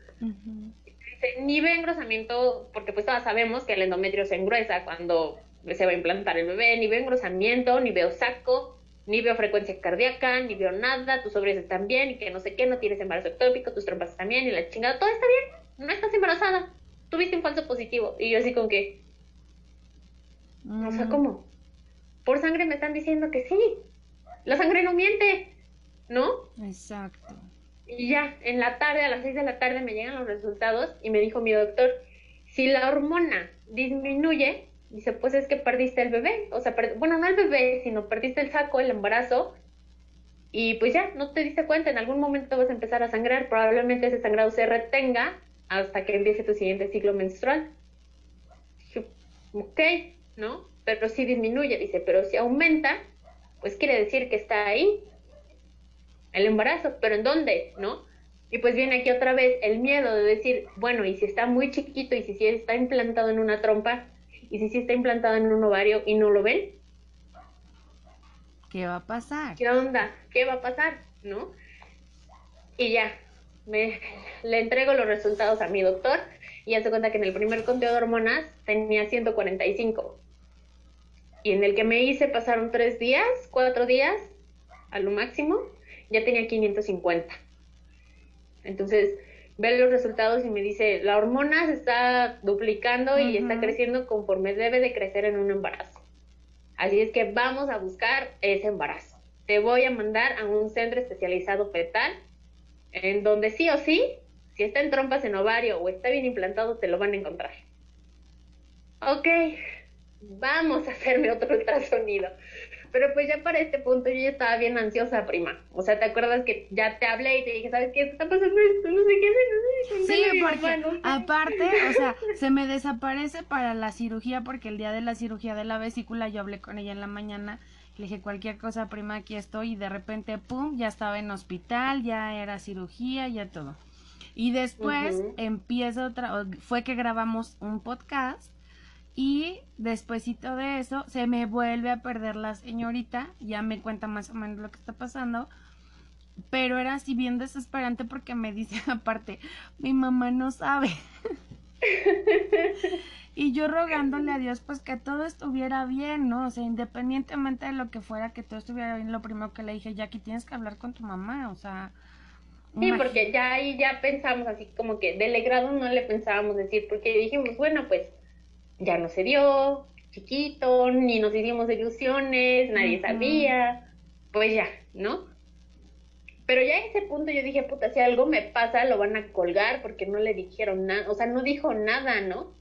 S3: Ni ve engrosamiento, porque pues todas sabemos que el endometrio se engruesa cuando se va a implantar el bebé, ni veo engrosamiento, ni veo saco, ni veo frecuencia cardíaca, ni veo nada, tus ovaries están bien, y que no sé qué, no tienes embarazo ectópico, tus trompas están bien, y la chingada, todo está bien, no estás embarazada, tuviste un falso positivo. Y yo así con que, o sea, mm. ¿cómo? Por sangre me están diciendo que sí, la sangre no miente, ¿no?
S2: Exacto.
S3: Y ya, en la tarde, a las 6 de la tarde, me llegan los resultados y me dijo mi doctor, si la hormona disminuye, dice, pues es que perdiste el bebé. O sea, bueno, no el bebé, sino perdiste el saco, el embarazo. Y pues ya, no te diste cuenta, en algún momento vas a empezar a sangrar, probablemente ese sangrado se retenga hasta que empiece tu siguiente ciclo menstrual. Dije, ok, ¿no? Pero si disminuye, dice, pero si aumenta, pues quiere decir que está ahí el embarazo, pero ¿en dónde? ¿No? Y pues viene aquí otra vez el miedo de decir, bueno, y si está muy chiquito, y si, si está implantado en una trompa, y si, si está implantado en un ovario y no lo ven.
S2: ¿Qué va a pasar?
S3: ¿Qué onda? ¿Qué va a pasar? ¿No? Y ya, me, le entrego los resultados a mi doctor y hace cuenta que en el primer conteo de hormonas tenía 145. Y en el que me hice pasaron tres días, cuatro días, a lo máximo, ya tenía 550. Entonces, ve los resultados y me dice, la hormona se está duplicando y está creciendo conforme debe de crecer en un embarazo. Así es que vamos a buscar ese embarazo. Te voy a mandar a un centro especializado fetal, en donde sí o sí, si está en trompas en ovario o está bien implantado, te lo van a encontrar. Ok, vamos a hacerme otro ultrasonido. Pero pues ya para este punto yo ya estaba bien ansiosa, prima. O sea, ¿te acuerdas que ya te hablé y te dije, ¿sabes qué? Está pasando esto, no sé qué, no
S2: sé Sí, porque (laughs) aparte, o sea, se me desaparece para la cirugía porque el día de la cirugía de la vesícula yo hablé con ella en la mañana. Le dije, cualquier cosa, prima, aquí estoy. Y de repente, pum, ya estaba en hospital, ya era cirugía, ya todo. Y después empieza otra, fue que grabamos un podcast y despuésito de eso se me vuelve a perder la señorita, ya me cuenta más o menos lo que está pasando, pero era así bien desesperante porque me dice (laughs) aparte, mi mamá no sabe. (laughs) y yo rogándole a Dios pues que todo estuviera bien, ¿no? O sea, independientemente de lo que fuera, que todo estuviera bien, lo primero que le dije, Jackie, tienes que hablar con tu mamá, o sea...
S3: Sí, porque ya ahí ya pensamos así como que del grado no le pensábamos decir, porque dijimos, bueno, pues ya no se dio, chiquito, ni nos hicimos ilusiones, nadie sabía, pues ya, ¿no? Pero ya en ese punto yo dije, puta, si algo me pasa, lo van a colgar porque no le dijeron nada, o sea, no dijo nada, ¿no?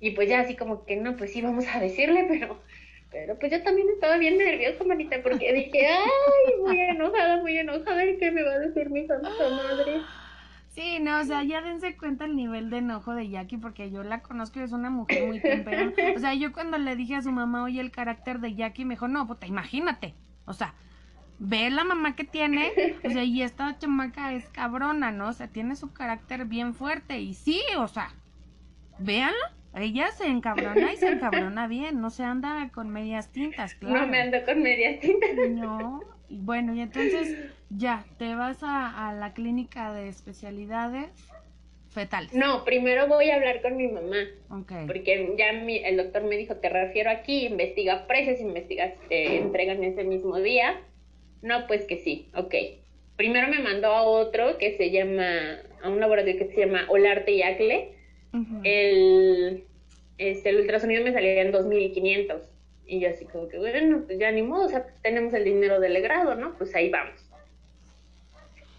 S3: Y pues ya así como que no, pues sí, vamos a decirle, (laughs) pero, pero pues yo también estaba bien nerviosa, manita, porque dije, ay, muy (laughs) enojada, muy enojada, ¿y qué me va a decir mi santa madre?
S2: Sí, no, o sea, ya dense cuenta el nivel de enojo de Jackie, porque yo la conozco y es una mujer muy temperada. O sea, yo cuando le dije a su mamá, oye, el carácter de Jackie, me dijo, no, puta, imagínate. O sea, ve la mamá que tiene, o sea, y esta chamaca es cabrona, ¿no? O sea, tiene su carácter bien fuerte. Y sí, o sea, véanla. Ella se encabrona y se encabrona bien, no se anda con medias tintas, claro.
S3: No me ando con medias tintas.
S2: No, y bueno, y entonces ya, te vas a, la clínica de especialidades fetales.
S3: No, primero voy a hablar con mi mamá. Okay. Porque ya mi, el doctor me dijo, te refiero aquí, investiga precios, investigas, te entregan ese mismo día. No, pues que sí, ok. Primero me mandó a otro que se llama, a un laboratorio que se llama Olarte y Acle el, este, el ultrasonido me salía en 2.500. Y yo así como que, bueno, pues ya ni modo, o sea, tenemos el dinero del grado, ¿no? Pues ahí vamos.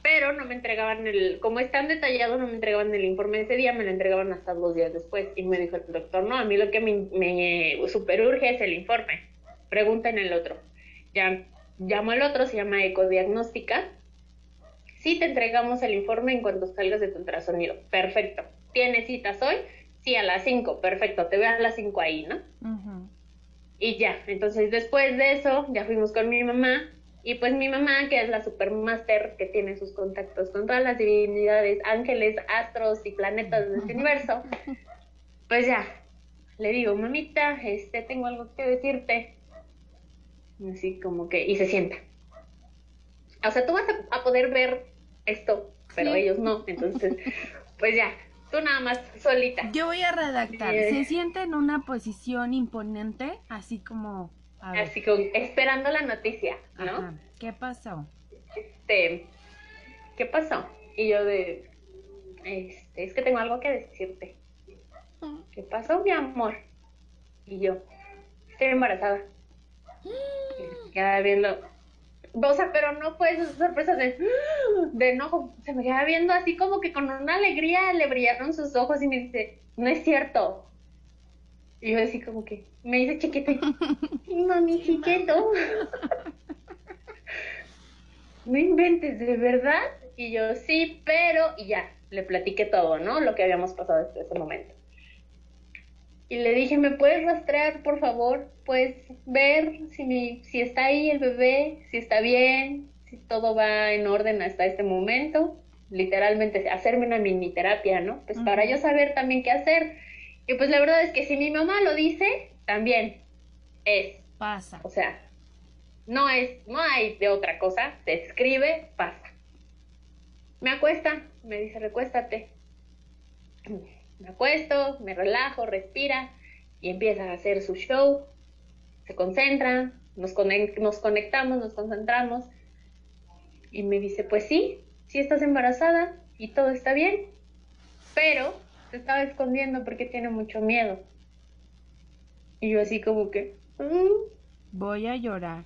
S3: Pero no me entregaban el, como es tan detallado, no me entregaban el informe ese día, me lo entregaban hasta dos días después. Y me dijo el doctor, no, a mí lo que me, me urge es el informe. Pregunta en el otro. Ya llamo al otro, se llama Ecodiagnóstica. Sí, te entregamos el informe en cuanto salgas de tu ultrasonido. Perfecto. ¿tienes citas hoy? Sí, a las 5, perfecto, te veo a las 5 ahí, ¿no? Y ya, entonces después de eso, ya fuimos con mi mamá, y pues mi mamá, que es la supermaster, que tiene sus contactos con todas las divinidades, ángeles, astros y planetas de este (laughs) universo, pues ya, le digo, mamita, este, tengo algo que decirte. Así como que, y se sienta. O sea, tú vas a, poder ver esto, pero ellos no, entonces, (laughs) pues ya, Tú nada más, solita.
S2: Yo voy a redactar. Se siente en una posición imponente, así como...
S3: Así como esperando la noticia, ¿no?
S2: ¿Qué pasó?
S3: Este, ¿qué pasó? Y yo de, este, es que tengo algo que decirte. ¿Qué pasó, mi amor? Y yo, estoy embarazada. (gasps) Y queda viendo, o sea, pero no fue esa sorpresa de, (gasps) de enojo. Se me queda viendo así como que con una alegría le brillaron sus ojos y me dice, no es cierto. Y yo así como que, me dice chiquito, (laughs) mami chiquito. no inventes, ¿de verdad? Y yo, sí, pero, y ya, le platiqué todo, ¿no? Lo que habíamos pasado desde ese momento. Y le dije, ¿me puedes rastrear, por favor? Puedes ver si, mi, si está ahí el bebé, si está bien, si todo va en orden hasta este momento. Literalmente, hacerme una mini terapia, ¿no? Pues para yo saber también qué hacer. Y pues la verdad es que si mi mamá lo dice, también es.
S2: Pasa.
S3: O sea, no es, no hay de otra cosa. Se escribe, pasa. Me acuesta, me dice, recuéstate me acuesto, me relajo, respira y empieza a hacer su show, se concentra, nos, nos conectamos, nos concentramos y me dice, pues sí, sí estás embarazada y todo está bien, pero se estaba escondiendo porque tiene mucho miedo. Y yo así como que... Mm".
S2: Voy a llorar.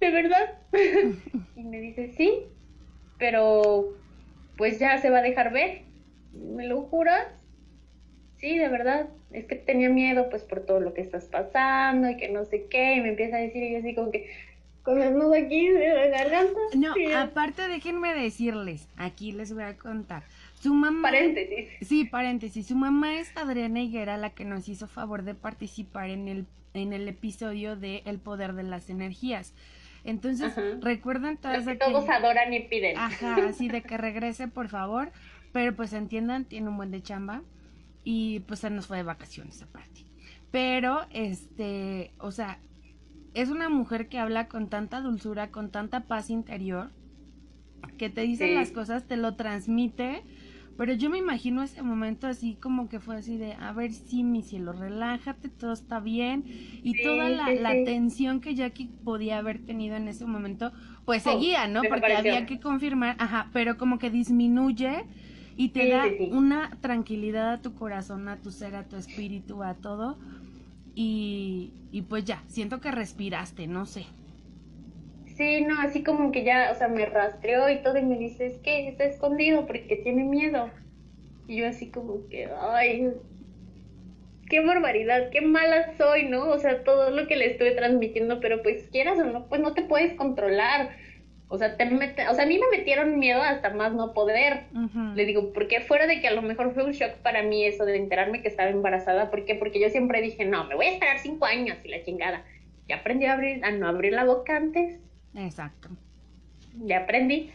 S3: ¿De verdad? (laughs) y me dice, sí, pero pues ya se va a dejar ver. ¿me lo juras? Sí, de verdad, es que tenía miedo pues por todo lo que estás pasando y que no sé qué, y me empieza a decir y yo así como que con el nudo aquí de la garganta.
S2: No, aparte déjenme decirles, aquí les voy a contar. Su mamá.
S3: Paréntesis.
S2: Sí, paréntesis. Su mamá es Adriana Higuera, la que nos hizo favor de participar en el, en el episodio de El poder de las energías. Entonces, recuerden todas
S3: que Todos adoran y piden.
S2: Ajá, así de que regrese, por favor. Pero pues entiendan, tiene un buen de chamba y pues se nos fue de vacaciones aparte. Pero, este, o sea, es una mujer que habla con tanta dulzura, con tanta paz interior, que te dice las cosas, te lo transmite. Pero yo me imagino ese momento así como que fue así de, a ver, sí, mi cielo, relájate, todo está bien. Y toda la, la, tensión que Jackie podía haber tenido en ese momento, pues oh, seguía, ¿no? Porque había que confirmar, ajá, pero como que disminuye y te da una tranquilidad a tu corazón, a tu ser, a tu espíritu, a todo. Y, y pues ya, siento que respiraste, no sé.
S3: Sí, no, así como que ya, o sea, me rastreó y todo y me dice, es que está escondido porque tiene miedo. Y yo así como que, ay, qué barbaridad, qué mala soy, ¿no? O sea, todo lo que le estoy transmitiendo, pero pues quieras o no, pues no te puedes controlar. O sea, te mete, o sea, a mí me metieron miedo hasta más no poder. Le digo, porque fuera de que a lo mejor fue un shock para mí eso de enterarme que estaba embarazada, ¿por qué? Porque yo siempre dije, no, me voy a esperar cinco años y la chingada. Ya aprendí a abrir, a no abrir la boca antes.
S2: Exacto.
S3: Ya aprendí.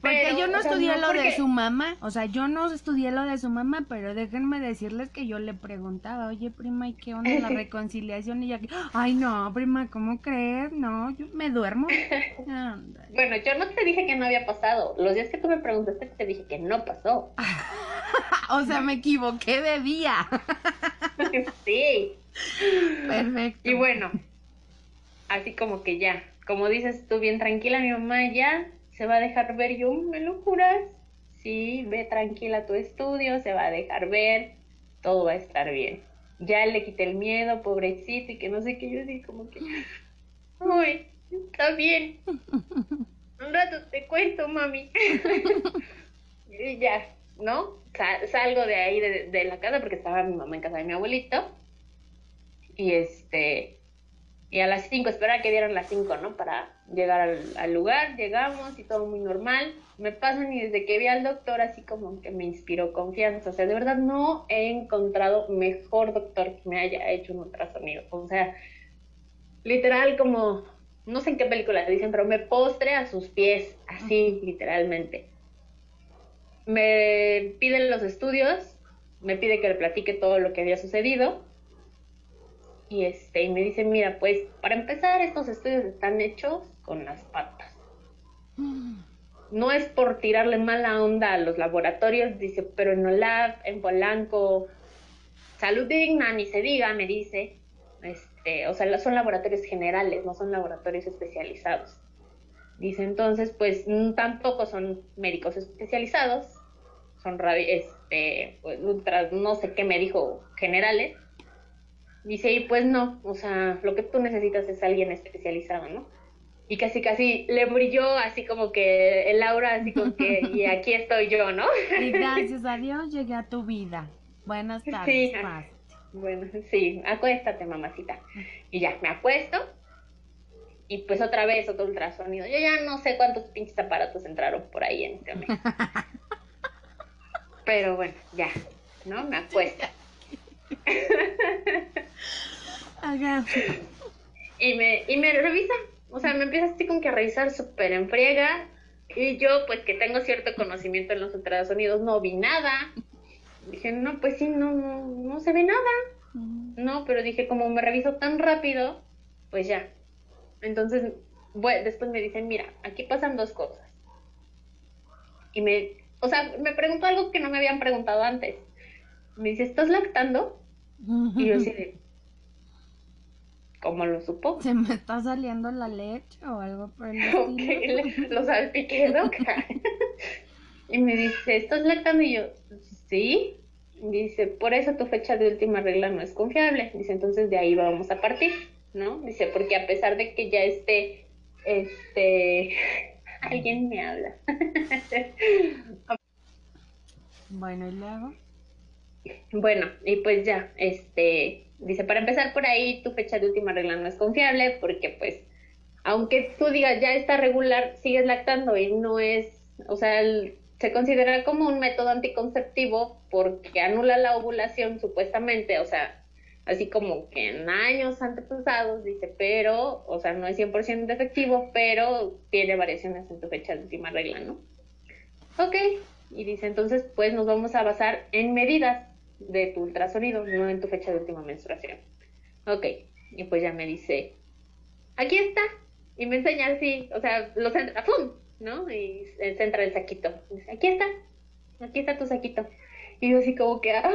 S2: Porque yo no estudié lo de su mamá, o sea, yo no estudié lo de su mamá, pero déjenme decirles que yo le preguntaba, oye prima, ¿y qué onda la (laughs) reconciliación? Y ella, ay no, prima, ¿cómo crees? No, yo me duermo. (laughs)
S3: bueno, yo no te dije que no había pasado, los días que tú me preguntaste te dije que no pasó. (laughs)
S2: o sea, me equivoqué de día.
S3: sí.
S2: Perfecto.
S3: Y bueno, así como que ya, como dices tú bien tranquila, mi mamá ya se va a dejar ver, yo, ¿me lo juras? Sí, ve tranquila tu estudio, se va a dejar ver, todo va a estar bien. Ya le quité el miedo, pobrecito, y que no sé qué, yo así como que, uy, está bien. (laughs) Un rato te cuento, mami. (laughs) y ya, ¿no? salgo de ahí de, de la casa porque estaba mi mamá en casa de mi abuelito. Y este, y a las 5, esperaba que dieran las 5, ¿no? Para llegar al, lugar, llegamos y todo muy normal. Me pasan y desde que vi al doctor así como que me inspiró confianza. O sea, de verdad no he encontrado mejor doctor que me haya hecho un ultrasonido. O sea, literal como, no sé en qué película te dicen, pero me postre a sus pies, así literalmente. Me piden los estudios, me pide que le platique todo lo que había sucedido y este y me dice, mira, pues para empezar estos estudios están hechos con las patas. No es por tirarle mala onda a los laboratorios, dice, pero en OLAB, en Polanco, Salud Digna, ni se diga, me dice, este, o sea, son laboratorios generales, no son laboratorios especializados. Dice entonces, pues tampoco son médicos especializados, son este, pues, no sé qué me dijo, generales Dice, y pues no, o sea, lo que tú necesitas es alguien especializado, ¿no? Y casi, casi le brilló así como que el aura, así como que, (laughs) y aquí estoy yo, ¿no?
S2: Y gracias a Dios llegué a tu vida. Buenas tardes, sí,
S3: Bueno, sí, acuéstate, mamacita. Y ya, me acuesto. Y pues otra vez otro ultrasonido. Yo ya no sé cuántos pinches aparatos entraron por ahí en este momento. (laughs) Pero bueno, ya, ¿no? Me acuesto. (laughs) y me, y me revisa, o sea, me empieza así como que a revisar súper en friega. Y yo, pues que tengo cierto conocimiento en los ultrasonidos, no vi nada. Dije, no, pues sí, no, no, no se ve nada. No, pero dije, como me reviso tan rápido, pues ya. Entonces, bueno, después me dicen, mira, aquí pasan dos cosas. Y me, o sea, me preguntó algo que no me habían preguntado antes. Me dice, ¿estás lactando? Y yo así de, ¿cómo lo supo?
S2: ¿Se me está saliendo la leche o algo por el (laughs)
S3: estilo? lo salpiqué, (laughs) (laughs) y me dice, ¿estás lactando? Y yo, sí. Dice, por eso tu fecha de última regla no es confiable. Dice, entonces de ahí vamos a partir, ¿no? Dice, porque a pesar de que ya esté, este, alguien me habla.
S2: bueno, ¿y luego?
S3: Bueno, y pues ya, este, dice, para empezar por ahí, tu fecha de última regla no es confiable porque pues, aunque tú digas ya está regular, sigues lactando y no es, o sea, se considera como un método anticonceptivo porque anula la ovulación supuestamente, o sea, así como que en años antepasados, dice, pero, o sea, no es 100% efectivo, pero tiene variaciones en tu fecha de última regla, ¿no? Ok, y dice, entonces, pues nos vamos a basar en medidas de tu ultrasonido, no en tu fecha de última menstruación. Ok, y pues ya me dice, aquí está, y me enseña así, o sea, lo centra, ¡pum! ¿No? Y centra el saquito. Dice, aquí está, aquí está tu saquito. Y yo así como que, ¡ah!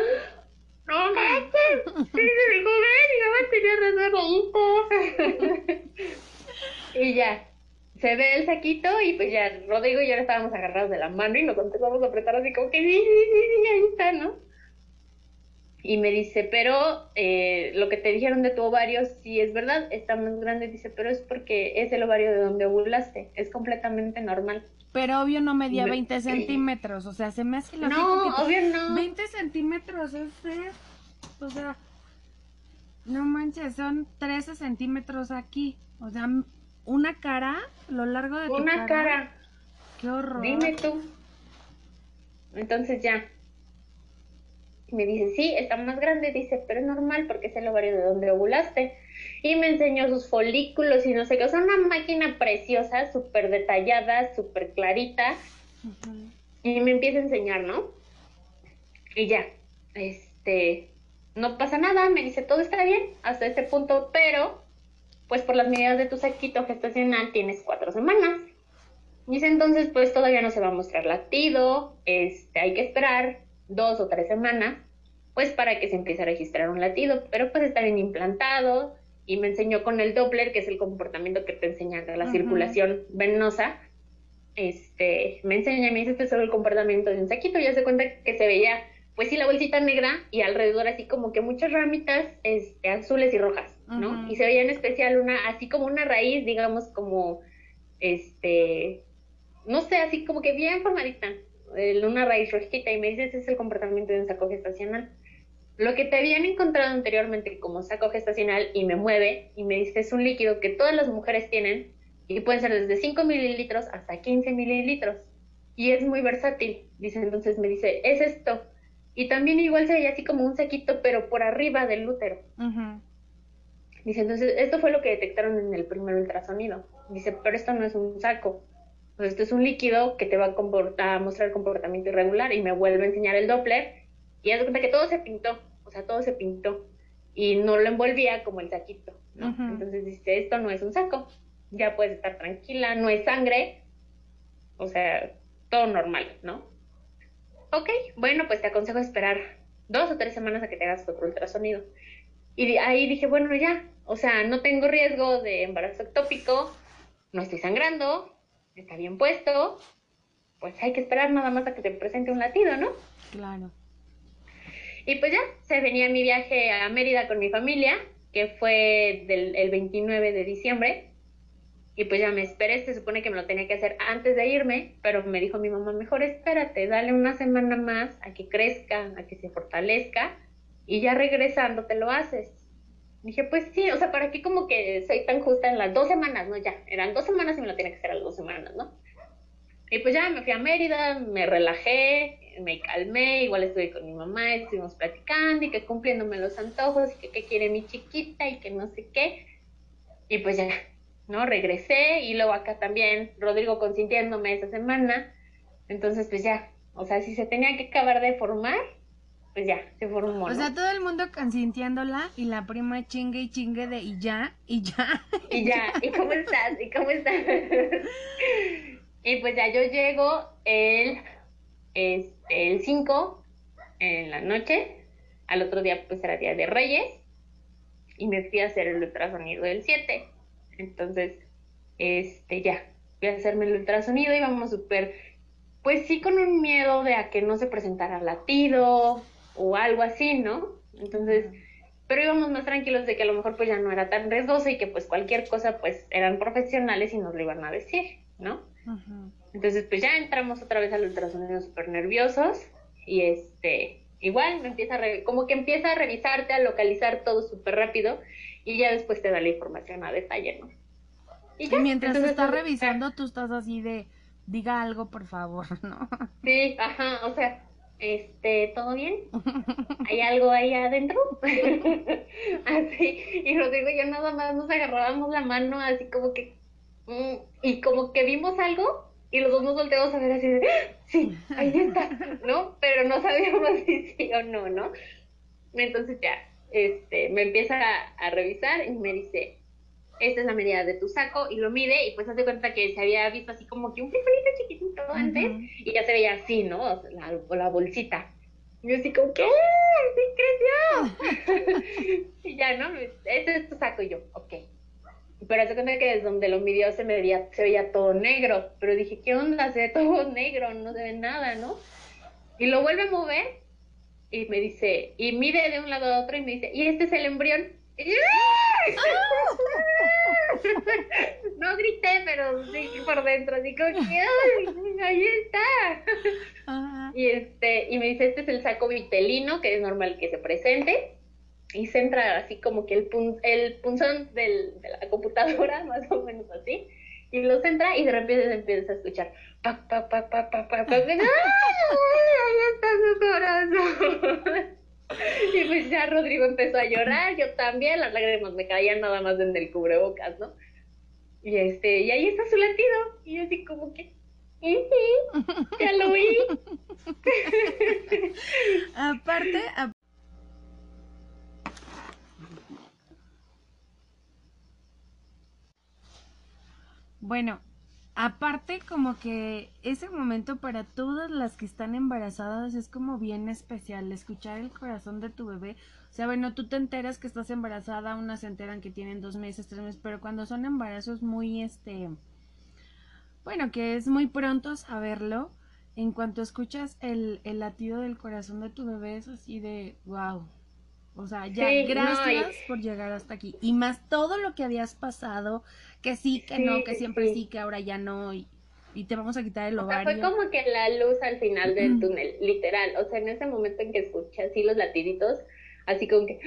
S3: ¡No manches! ¡Sí, mi joven! ¡Y no va a tener Y ya, se ve el saquito y pues ya Rodrigo y yo estábamos agarrados de la mano y nos empezamos a apretar así como que sí, sí, sí, sí, ahí está, ¿no? Y me dice, pero eh, lo que te dijeron de tu ovario, sí es verdad, está más grande. Dice, pero es porque es el ovario de donde ovulaste. Es completamente normal.
S2: Pero obvio no medía 20 (clears throat) centímetros, o sea, se me hace
S3: lo No, obvio no.
S2: 20 centímetros es... o sea, no manches, son 13 centímetros aquí. O sea, una cara, lo largo de tu
S3: Una cara.
S2: Qué horror.
S3: Dime tú. Entonces ya. Me dice, sí, está más grande. Dice, pero es normal porque es el ovario de donde ovulaste. Y me enseñó sus folículos y no sé qué. O sea, una máquina preciosa, súper detallada, súper clarita. Y me empieza a enseñar, ¿no? Y ya, este, no pasa nada, me dice, todo está bien hasta este punto, pero pues por las medidas de tu saquito gestacional tienes cuatro semanas. Dice entonces, pues todavía no se va a mostrar latido, este, hay que esperar dos o tres semanas, pues para que se empiece a registrar un latido, pero pues está bien implantado y me enseñó con el Doppler, que es el comportamiento que te enseña de la circulación venosa, este, me enseña, me dice, este es solo el comportamiento de un saquito, ya se cuenta que se veía pues sí, la bolsita negra y alrededor así como que muchas ramitas este, azules y rojas, ¿no? Y se veía en especial una, así como una raíz, digamos, como, este, no sé, así como que bien formadita, una raíz rojita, y me dice, ese es el comportamiento de un saco gestacional. Lo que te habían encontrado anteriormente como saco gestacional y me mueve, y me dice, es un líquido que todas las mujeres tienen, y pueden ser desde 5 mililitros hasta 15 mililitros, y es muy versátil. Dice, entonces me dice, es esto y también igual se veía así como un sequito, pero por arriba del útero. Dice, entonces, esto fue lo que detectaron en el primer ultrasonido. Dice, pero esto no es un saco. Pues esto es un líquido que te va a, a mostrar comportamiento irregular y me vuelve a enseñar el Doppler. Y haz cuenta que todo se pintó, o sea, todo se pintó. Y no lo envolvía como el saquito, ¿no? Entonces dice, esto no es un saco. Ya puedes estar tranquila, no es sangre. O sea, todo normal, ¿no? ok, bueno, pues te aconsejo esperar dos o tres semanas a que te hagas otro ultrasonido. Y ahí dije, bueno, ya, o sea, no tengo riesgo de embarazo ectópico, no estoy sangrando, está bien puesto, pues hay que esperar nada más a que te presente un latido, ¿no?
S2: Claro.
S3: Y pues ya, se venía mi viaje a Mérida con mi familia, que fue del, el 29 de diciembre. Y pues ya me esperé, se supone que me lo tenía que hacer antes de irme, pero me dijo mi mamá, mejor espérate, dale una semana más a que crezca, a que se fortalezca, y ya regresando te lo haces. Dije, pues sí, o sea, ¿para qué como que soy tan justa en las dos semanas, no? Ya, eran dos semanas y me lo tenía que hacer a las dos semanas, ¿no? Y pues ya me fui a Mérida, me relajé, me calmé, igual estuve con mi mamá, estuvimos platicando y que cumpliéndome los antojos y que qué quiere mi chiquita y que no sé qué. Y pues ya, ¿no? Regresé y luego acá también Rodrigo consintiéndome esa semana. Entonces, pues ya, o sea, si se tenía que acabar de formar, pues ya, se formó.
S2: O sea, todo el mundo consintiéndola y la prima chingue y chingue de y ya, y ya. (laughs)
S3: Y ya, ¿y cómo (laughs) estás? ¿Y cómo estás? (laughs) y pues ya yo llego el, este, el 5 en la noche, al otro día pues era día de Reyes, y me fui a hacer el ultrasonido del 7 entonces, este, ya, voy a hacerme el ultrasonido y vamos súper, pues sí con un miedo de a que no se presentara latido o algo así, ¿no? Entonces, pero íbamos más tranquilos de que a lo mejor pues ya no era tan riesgoso y que pues cualquier cosa pues eran profesionales y nos lo iban a decir, ¿no? Entonces pues ya entramos otra vez al ultrasonido súper nerviosos y este, igual me empieza a, como que empieza a revisarte, a localizar todo súper rápido y ya después te da la información a detalle, ¿no?
S2: Y, mientras te está revisando, tú estás así de, diga algo, por favor, (laughs) ¿no?
S3: Sí, ajá, o sea, este, ¿todo bien? (laughs) ¿Hay algo ahí adentro? (laughs) así, y Rodrigo y yo nada más nos agarrábamos la mano así como que, mm, y como que vimos algo, y los dos nos volteamos a ver así de, sí, ahí está, (laughs) ¿no? Pero no sabíamos si sí o no, ¿no? Entonces ya, este, me empieza a, revisar y me dice, esta es la medida de tu saco y lo mide y pues hace cuenta que se había visto así como que un frijolito chiquitito antes y ya se veía así, ¿no? La, la bolsita. Y yo así como que, ¡sí creció! (laughs) (laughs) y ya, ¿no? Este es tu saco y yo, ok. Pero hace cuenta que desde donde lo midió se, me veía, se veía todo negro. Pero dije, ¿qué onda? Se ve todo (laughs) negro, no se ve nada, ¿no? Y lo vuelve a mover y me dice, y mide de un lado a otro y me dice, ¿y este es el embrión? No grité, pero sí por dentro, así como que, ahí está. Y este, y me dice, este es el saco vitelino, que es normal que se presente. y se entra así como que el, el punzón del, de la computadora, más o menos así, y lo centra y de repente se empieza a escuchar pac, pac, pac, pac, pac, pac, pac, ¡Ay, ahí está su corazón! Y pues ya Rodrigo empezó a llorar, yo también, las lágrimas me caían nada más en el cubrebocas, ¿no? Y este, y ahí está su latido, y así como que, ya lo oí. (laughs)
S2: aparte, Bueno, aparte como que ese momento para todas las que están embarazadas es como bien especial, escuchar el corazón de tu bebé. O sea, bueno, tú te enteras que estás embarazada, unas se enteran que tienen dos meses, tres meses, pero cuando son embarazos muy, este, bueno, que es muy pronto saberlo, en cuanto escuchas el, el latido del corazón de tu bebé es así de, wow, o sea, ya gracias por llegar hasta aquí. Y más todo lo que habías pasado, que sí, que no, que siempre sí. que ahora ya no, y, te vamos a quitar el ovario.
S3: fue como que la luz al final del túnel, literal. O sea, en ese momento en que escuché así los latiditos, así como que...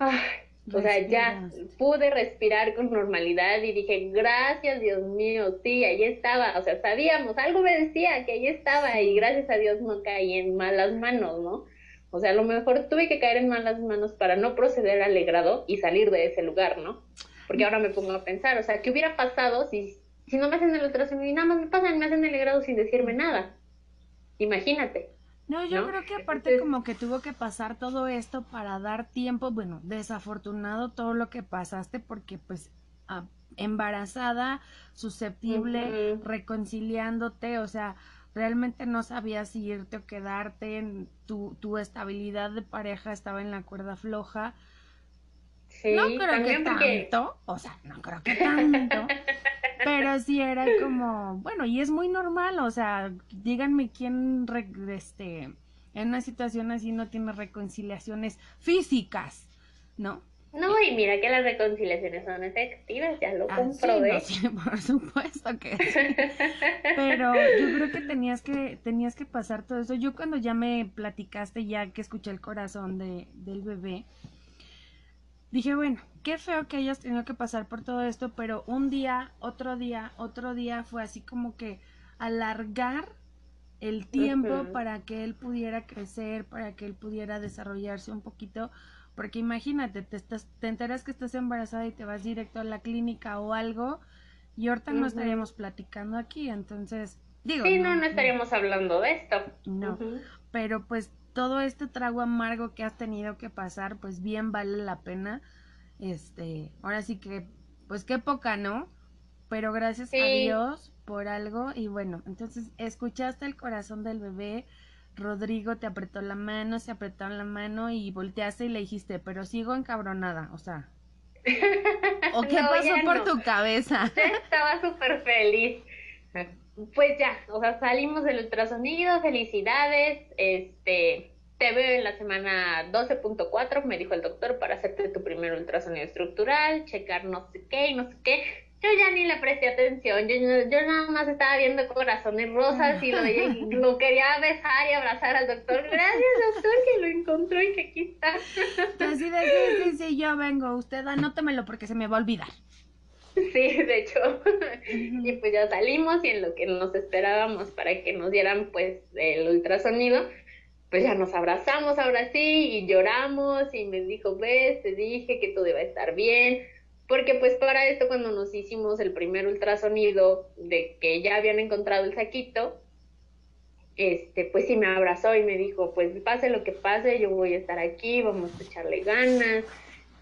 S3: (gasps) o sea, ya pude respirar con normalidad y dije, gracias Dios mío, sí, ahí estaba. O sea, sabíamos, algo me decía que ahí estaba y gracias a Dios no caí en malas manos, ¿no? O sea, a lo mejor tuve que caer en malas manos para no proceder alegrado y salir de ese lugar, ¿no? Porque ahora me pongo a pensar, o sea, ¿qué hubiera pasado si, si no me hacen el ultrasonido y nada más me pasan, me hacen el alegrado sin decirme nada? Imagínate.
S2: No, yo creo que aparte como que tuvo que pasar todo esto para dar tiempo, bueno, desafortunado todo lo que pasaste porque pues embarazada, susceptible, reconciliándote, o sea, realmente no sabías si irte o quedarte, en tu, tu estabilidad de pareja estaba en la cuerda floja. Sí, no creo que tanto, o sea, no creo que tanto, (laughs) pero sí era como, bueno, y es muy normal, o sea, díganme quién, este, en una situación así no tiene reconciliaciones físicas, ¿no?
S3: No, y mira que las reconciliaciones son efectivas, ya lo ah, comprobé.
S2: Sí, (laughs) por supuesto que sí. Pero yo creo que tenías que tenías que pasar todo eso. Yo cuando ya me platicaste, ya que escuché el corazón de, del bebé, dije, bueno, qué feo que hayas tenido que pasar por todo esto, pero un día, otro día, otro día fue así como que alargar el tiempo para que él pudiera crecer, para que él pudiera desarrollarse un poquito porque imagínate, te, estás, te enteras que estás embarazada y te vas directo a la clínica o algo, y ahorita no estaríamos platicando aquí, entonces, digo.
S3: Sí, no, no, estaríamos hablando de esto.
S2: No, pero pues todo este trago amargo que has tenido que pasar, pues bien vale la pena. Este, ahora sí que, pues qué poca, ¿no? Pero gracias a Dios por algo y bueno, entonces escuchaste el corazón del bebé, Rodrigo te apretó la mano, se apretaron la mano y volteaste y le dijiste, pero sigo encabronada, o sea. (laughs) ¿O qué pasó por tu cabeza? (laughs)
S3: Estaba súper feliz. Pues ya, o sea, salimos del ultrasonido, felicidades, este, te veo en la semana 12.4, me dijo el doctor, para hacerte tu primer ultrasonido estructural, checar no sé qué y no sé qué yo ya ni le presté atención, yo, yo nada más estaba viendo corazones rosas y lo, (laughs) lo quería besar y abrazar al doctor. Gracias, doctor, que lo encontró y que aquí está.
S2: Así de, sí, sí, sí, yo vengo, usted anótemelo porque se me va a olvidar.
S3: Sí, de hecho. (laughs) Y pues ya salimos y en lo que nos esperábamos para que nos dieran pues el ultrasonido, pues ya nos abrazamos ahora sí y lloramos y me dijo, ves, te dije que todo iba a estar bien porque pues para esto cuando nos hicimos el primer ultrasonido de que ya habían encontrado el saquito, este, pues sí me abrazó y me dijo, pues pase lo que pase, yo voy a estar aquí, vamos a echarle ganas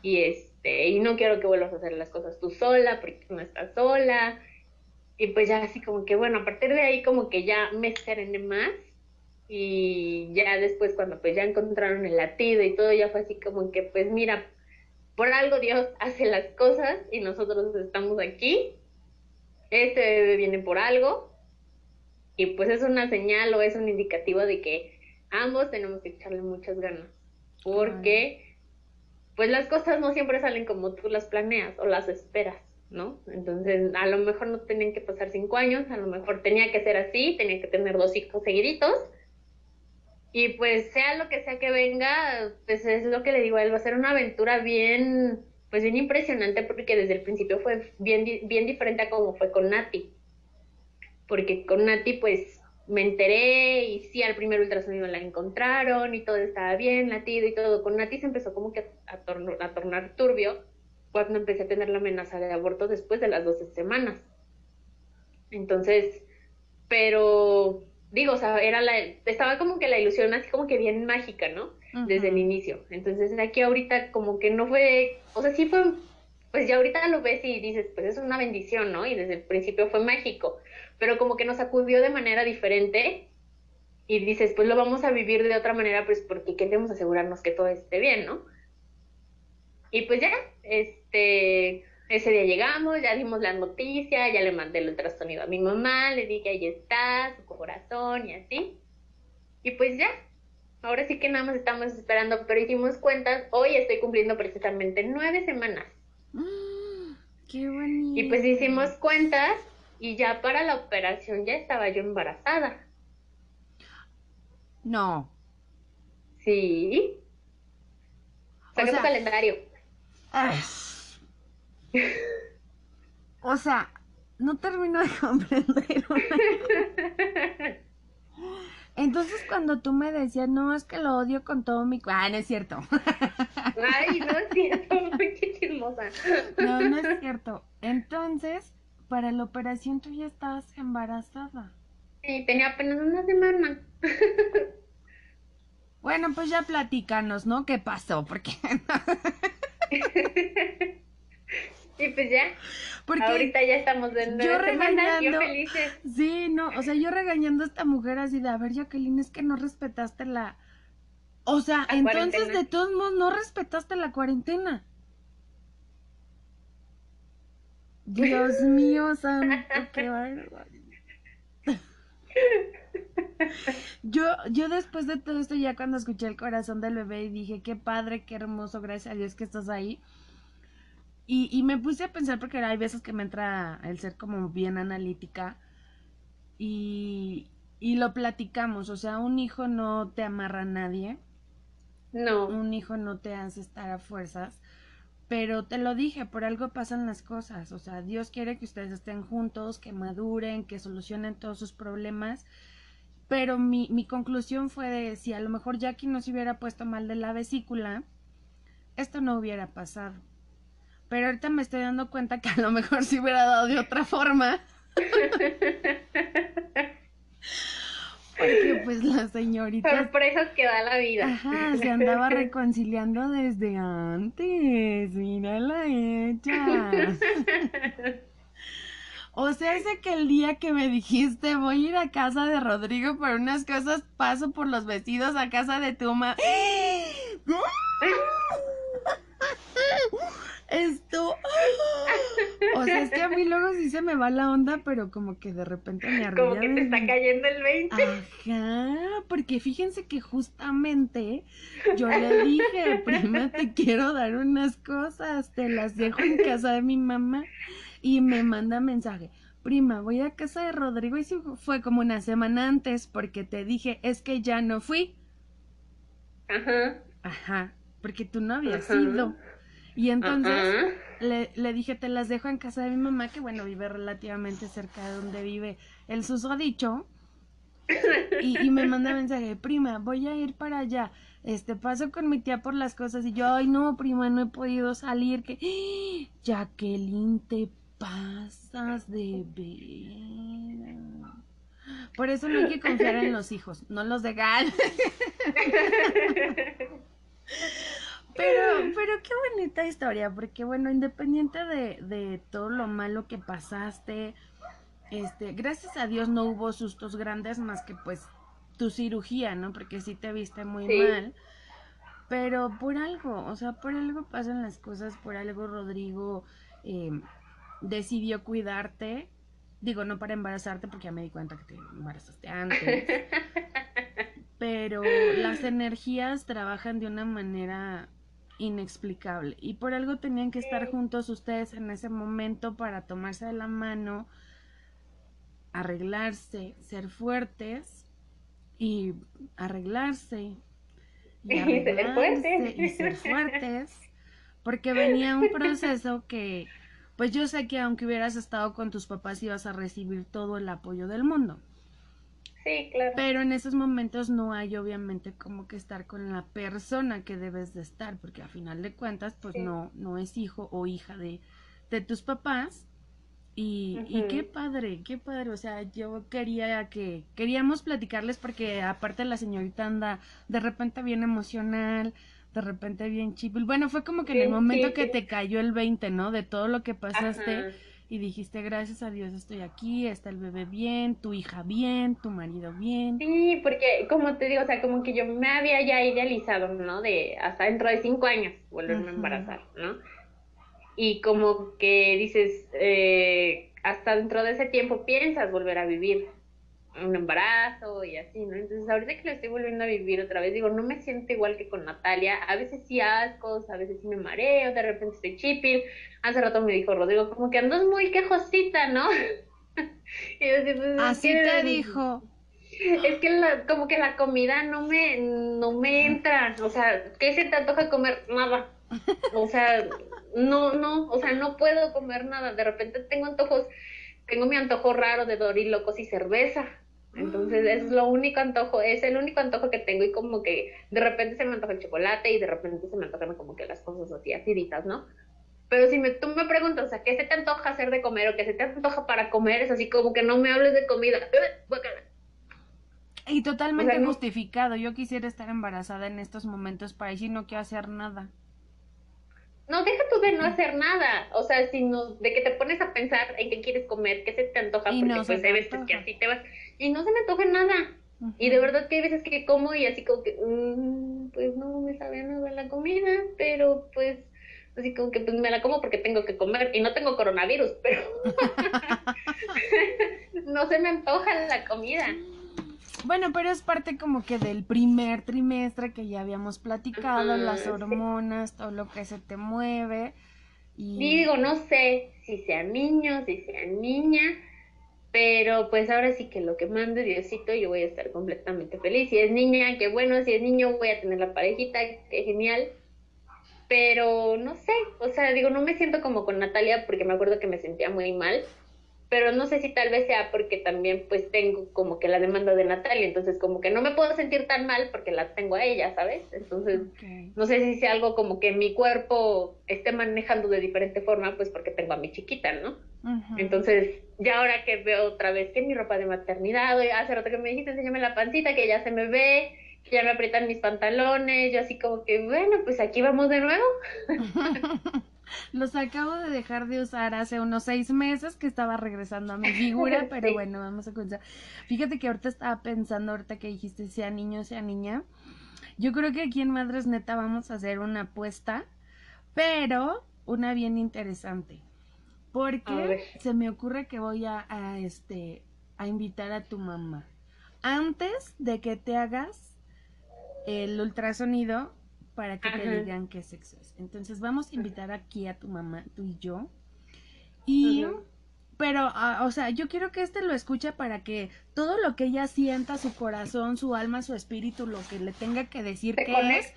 S3: y este, y no quiero que vuelvas a hacer las cosas tú sola porque no estás sola. Y pues ya así como que bueno, a partir de ahí como que ya me serené más y ya después cuando pues ya encontraron el latido y todo ya fue así como que pues mira, por algo Dios hace las cosas y nosotros estamos aquí. Este bebé viene por algo y pues es una señal o es un indicativo de que ambos tenemos que echarle muchas ganas porque pues las cosas no siempre salen como tú las planeas o las esperas. ¿no? Entonces, a lo mejor no tenían que pasar cinco años, a lo mejor tenía que ser así, tenía que tener dos hijos seguiditos, Y pues sea lo que sea que venga, pues es lo que le digo él, va a ser una aventura bien, pues bien impresionante porque desde el principio fue bien, bien diferente a como fue con Nati. Porque con Nati pues me enteré y sí al primer ultrasonido la encontraron y todo estaba bien, latido y todo. Con Nati se empezó como que a, a tornar turbio cuando empecé a tener la amenaza de aborto después de las 12 semanas. Entonces, pero digo, o sea, era la, estaba como que la ilusión así como que bien mágica, ¿no? Desde el inicio. Entonces, aquí ahorita como que no fue, o sea, sí fue, pues ya ahorita lo ves y dices, pues es una bendición, ¿no? Y desde el principio fue mágico, pero como que nos acudió de manera diferente y dices, pues lo vamos a vivir de otra manera, pues porque queremos asegurarnos que todo esté bien, ¿no? Y pues ya, este, ese día llegamos, ya dimos la noticia, ya le mandé el ultrasonido a mi mamá, le dije, ahí está, su corazón y así. Y pues ya, ahora sí que nada más estamos esperando, pero hicimos cuentas, hoy estoy cumpliendo precisamente nueve semanas.
S2: ¡Qué bonito!
S3: Y pues hicimos cuentas y ya para la operación ya estaba yo embarazada.
S2: No.
S3: Sí. Saqué tu calendario.
S2: Ay. O sea, no termino de (laughs) comprender. Entonces cuando tú me decías, no, es que lo odio con todo mi... Ah, no es cierto.
S3: Ay, no es cierto, (laughs) qué chismosa.
S2: No, no es cierto. Entonces, para la operación tú ya estabas embarazada.
S3: Sí, tenía apenas una semana.
S2: Bueno, pues ya platícanos, ¿no? ¿Qué pasó? Porque... (laughs)
S3: Y pues ya. Porque ahorita ya estamos de nueve yo semanas, yo felices.
S2: Sí, no, o sea, yo regañando a esta mujer así de, a ver, Jacqueline, es que no respetaste la... O sea, entonces de todos modos no respetaste la cuarentena. Dios (laughs) mío, santo, qué barbaridad. (laughs) Yo, yo después de todo esto, ya cuando escuché el corazón del bebé y dije, qué padre, qué hermoso, gracias a Dios que estás ahí. Y, y me puse a pensar porque hay veces que me entra el ser como bien analítica y, y lo platicamos, o sea, un hijo no te amarra a nadie.
S3: No.
S2: Un hijo no te hace estar a fuerzas. Pero te lo dije, por algo pasan las cosas. O sea, Dios quiere que ustedes estén juntos, que maduren, que solucionen todos sus problemas. Pero mi, mi conclusión fue de si a lo mejor Jackie no se hubiera puesto mal de la vesícula, esto no hubiera pasado. Pero ahorita me estoy dando cuenta que a lo mejor se hubiera dado de otra forma. Porque pues la señorita...
S3: Sorpresas que da la vida.
S2: Ajá, se andaba reconciliando desde antes. Mírala hecha. O sea, ese que el día que me dijiste voy a ir a casa de Rodrigo por unas cosas, paso por los vestidos a casa de tu mamá. Esto. (laughs) O sea, es que a mí luego sí se me va la onda, pero como que de repente me arrulla.
S3: Como que te está cayendo el 20.
S2: Ajá, porque fíjense que justamente yo le dije, prima, te quiero dar unas cosas, te las dejo en casa de mi mamá. Y me manda mensaje, prima, voy a casa de Rodrigo y sí fue como una semana antes porque te dije, es que ya no fui.
S3: Ajá.
S2: Ajá, porque tú no habías ido. Y entonces le, le, dije, te las dejo en casa de mi mamá, que bueno, vive relativamente cerca de donde vive el susodicho. Y, y me manda mensaje, prima, voy a ir para allá. Este, paso con mi tía por las cosas. Y yo, ay, no, prima, no he podido salir. Que. (gasps) Jacqueline, te pasas de ver. Por eso no hay que confiar en los hijos, no los dejan. (laughs) (laughs) Pero, (laughs) pero qué bonita historia, porque bueno, independiente de, de todo lo malo que pasaste, este, gracias a Dios no hubo sustos grandes más que pues tu cirugía, ¿no? Porque sí te viste muy mal. Pero por algo, o sea, por algo pasan las cosas, por algo Rodrigo eh, decidió cuidarte. Digo, no para embarazarte, porque ya me di cuenta que te embarazaste antes. (laughs) pero las energías trabajan de una manera inexplicable. Y por algo tenían que estar juntos ustedes en ese momento para tomarse de la mano, arreglarse, ser fuertes y arreglarse y, (laughs) arreglarse, y ser fuertes (laughs) porque venía un proceso que pues yo sé que aunque hubieras estado con tus papás ibas a recibir todo el apoyo del mundo.
S3: Sí, claro.
S2: Pero en esos momentos no hay obviamente como que estar con la persona que debes de estar, porque a final de cuentas pues no, no es hijo o hija de, de tus papás. Y, y qué padre, qué padre, o sea, yo quería que, queríamos platicarles porque aparte la señorita anda de repente bien emocional, de repente bien chipil. Bueno, fue como que en el momento que te cayó el 20, ¿no? De todo lo que pasaste y dijiste, gracias a Dios estoy aquí, está el bebé bien, tu hija bien, tu marido bien.
S3: Sí, porque como te digo, o sea, como que yo me había ya idealizado, ¿no? De hasta dentro de cinco años volverme a embarazar, ¿no? Y como que dices, eh, hasta dentro de ese tiempo piensas volver a vivir un embarazo y así, ¿no? Entonces ahorita que lo estoy volviendo a vivir otra vez, digo, no me siento igual que con Natalia, a veces sí ascos, a veces sí me mareo, de repente estoy chipil, hace rato me dijo Rodrigo, como que andas muy quejosita, ¿no? (laughs)
S2: y yo, pues, así te dijo.
S3: Es que la, como que la comida no me, no me entra, o sea, ¿qué se te antoja comer? Nada. O sea, no, no, o sea, no puedo comer nada, de repente tengo antojos tengo mi antojo raro de dorilocos y cerveza. Entonces es lo único antojo, es el único antojo que tengo y como que de repente se me antoja el chocolate y de repente se me antojan como que las cosas así aciditas, ¿no? Pero si me, tú me preguntas, o sea, ¿qué se te antoja hacer de comer o qué se te antoja para comer? Es así como que no me hables de comida. (laughs)
S2: Y totalmente justificado. Yo quisiera estar embarazada en estos momentos para decir no quiero hacer nada.
S3: No, deja tú de no hacer nada, o sea, sino de que te pones a pensar en qué quieres comer, qué se te antoja, porque pues hay veces que así te vas, y no se me antoja nada. Y de verdad que hay veces que como y así como que, mm, pues no me sabe nada la comida, pero pues así como que pues me la como porque tengo que comer y no tengo coronavirus, (laughs) pero (laughs) no se me antoja la comida.
S2: Bueno, pero es parte como que del primer trimestre que ya habíamos platicado, las hormonas, todo lo que se te mueve.
S3: Y... Digo, no sé si sea niño, si sea niña, pero pues ahora sí que lo que mande Diosito, yo voy a estar completamente feliz. Si es niña, qué bueno, si es niño, voy a tener la parejita, qué genial. Pero no sé, o sea, digo, no me siento como con Natalia porque me acuerdo que me sentía muy mal pero no sé si tal vez sea porque también pues tengo como que la demanda de Natalia, entonces como que no me puedo sentir tan mal porque la tengo a ella, ¿sabes? Entonces no sé si sea algo como que mi cuerpo esté manejando de diferente forma, pues porque tengo a mi chiquita, ¿no? Entonces ya ahora que veo otra vez que mi ropa de maternidad, hace rato que me dijiste, enséñame la pancita, que ya se me ve, que ya me aprietan mis pantalones, yo así como que, bueno, pues aquí vamos de nuevo. (laughs)
S2: Los acabo de dejar de usar hace unos seis meses que estaba regresando a mi figura, (laughs) pero bueno, vamos a comenzar. Fíjate que ahorita estaba pensando, ahorita que dijiste sea niño, sea niña. Yo creo que aquí en Madres Neta vamos a hacer una apuesta, pero una bien interesante. Porque se me ocurre que voy a, a, este a invitar a tu mamá. Antes de que te hagas el ultrasonido, para que te digan qué sexo es. Entonces vamos a invitar aquí a tu mamá, tú y yo. Y, pero, ah, o sea, yo quiero que este lo escuche para que todo lo que ella sienta, su corazón, su alma, su espíritu, lo que le tenga que decir que es,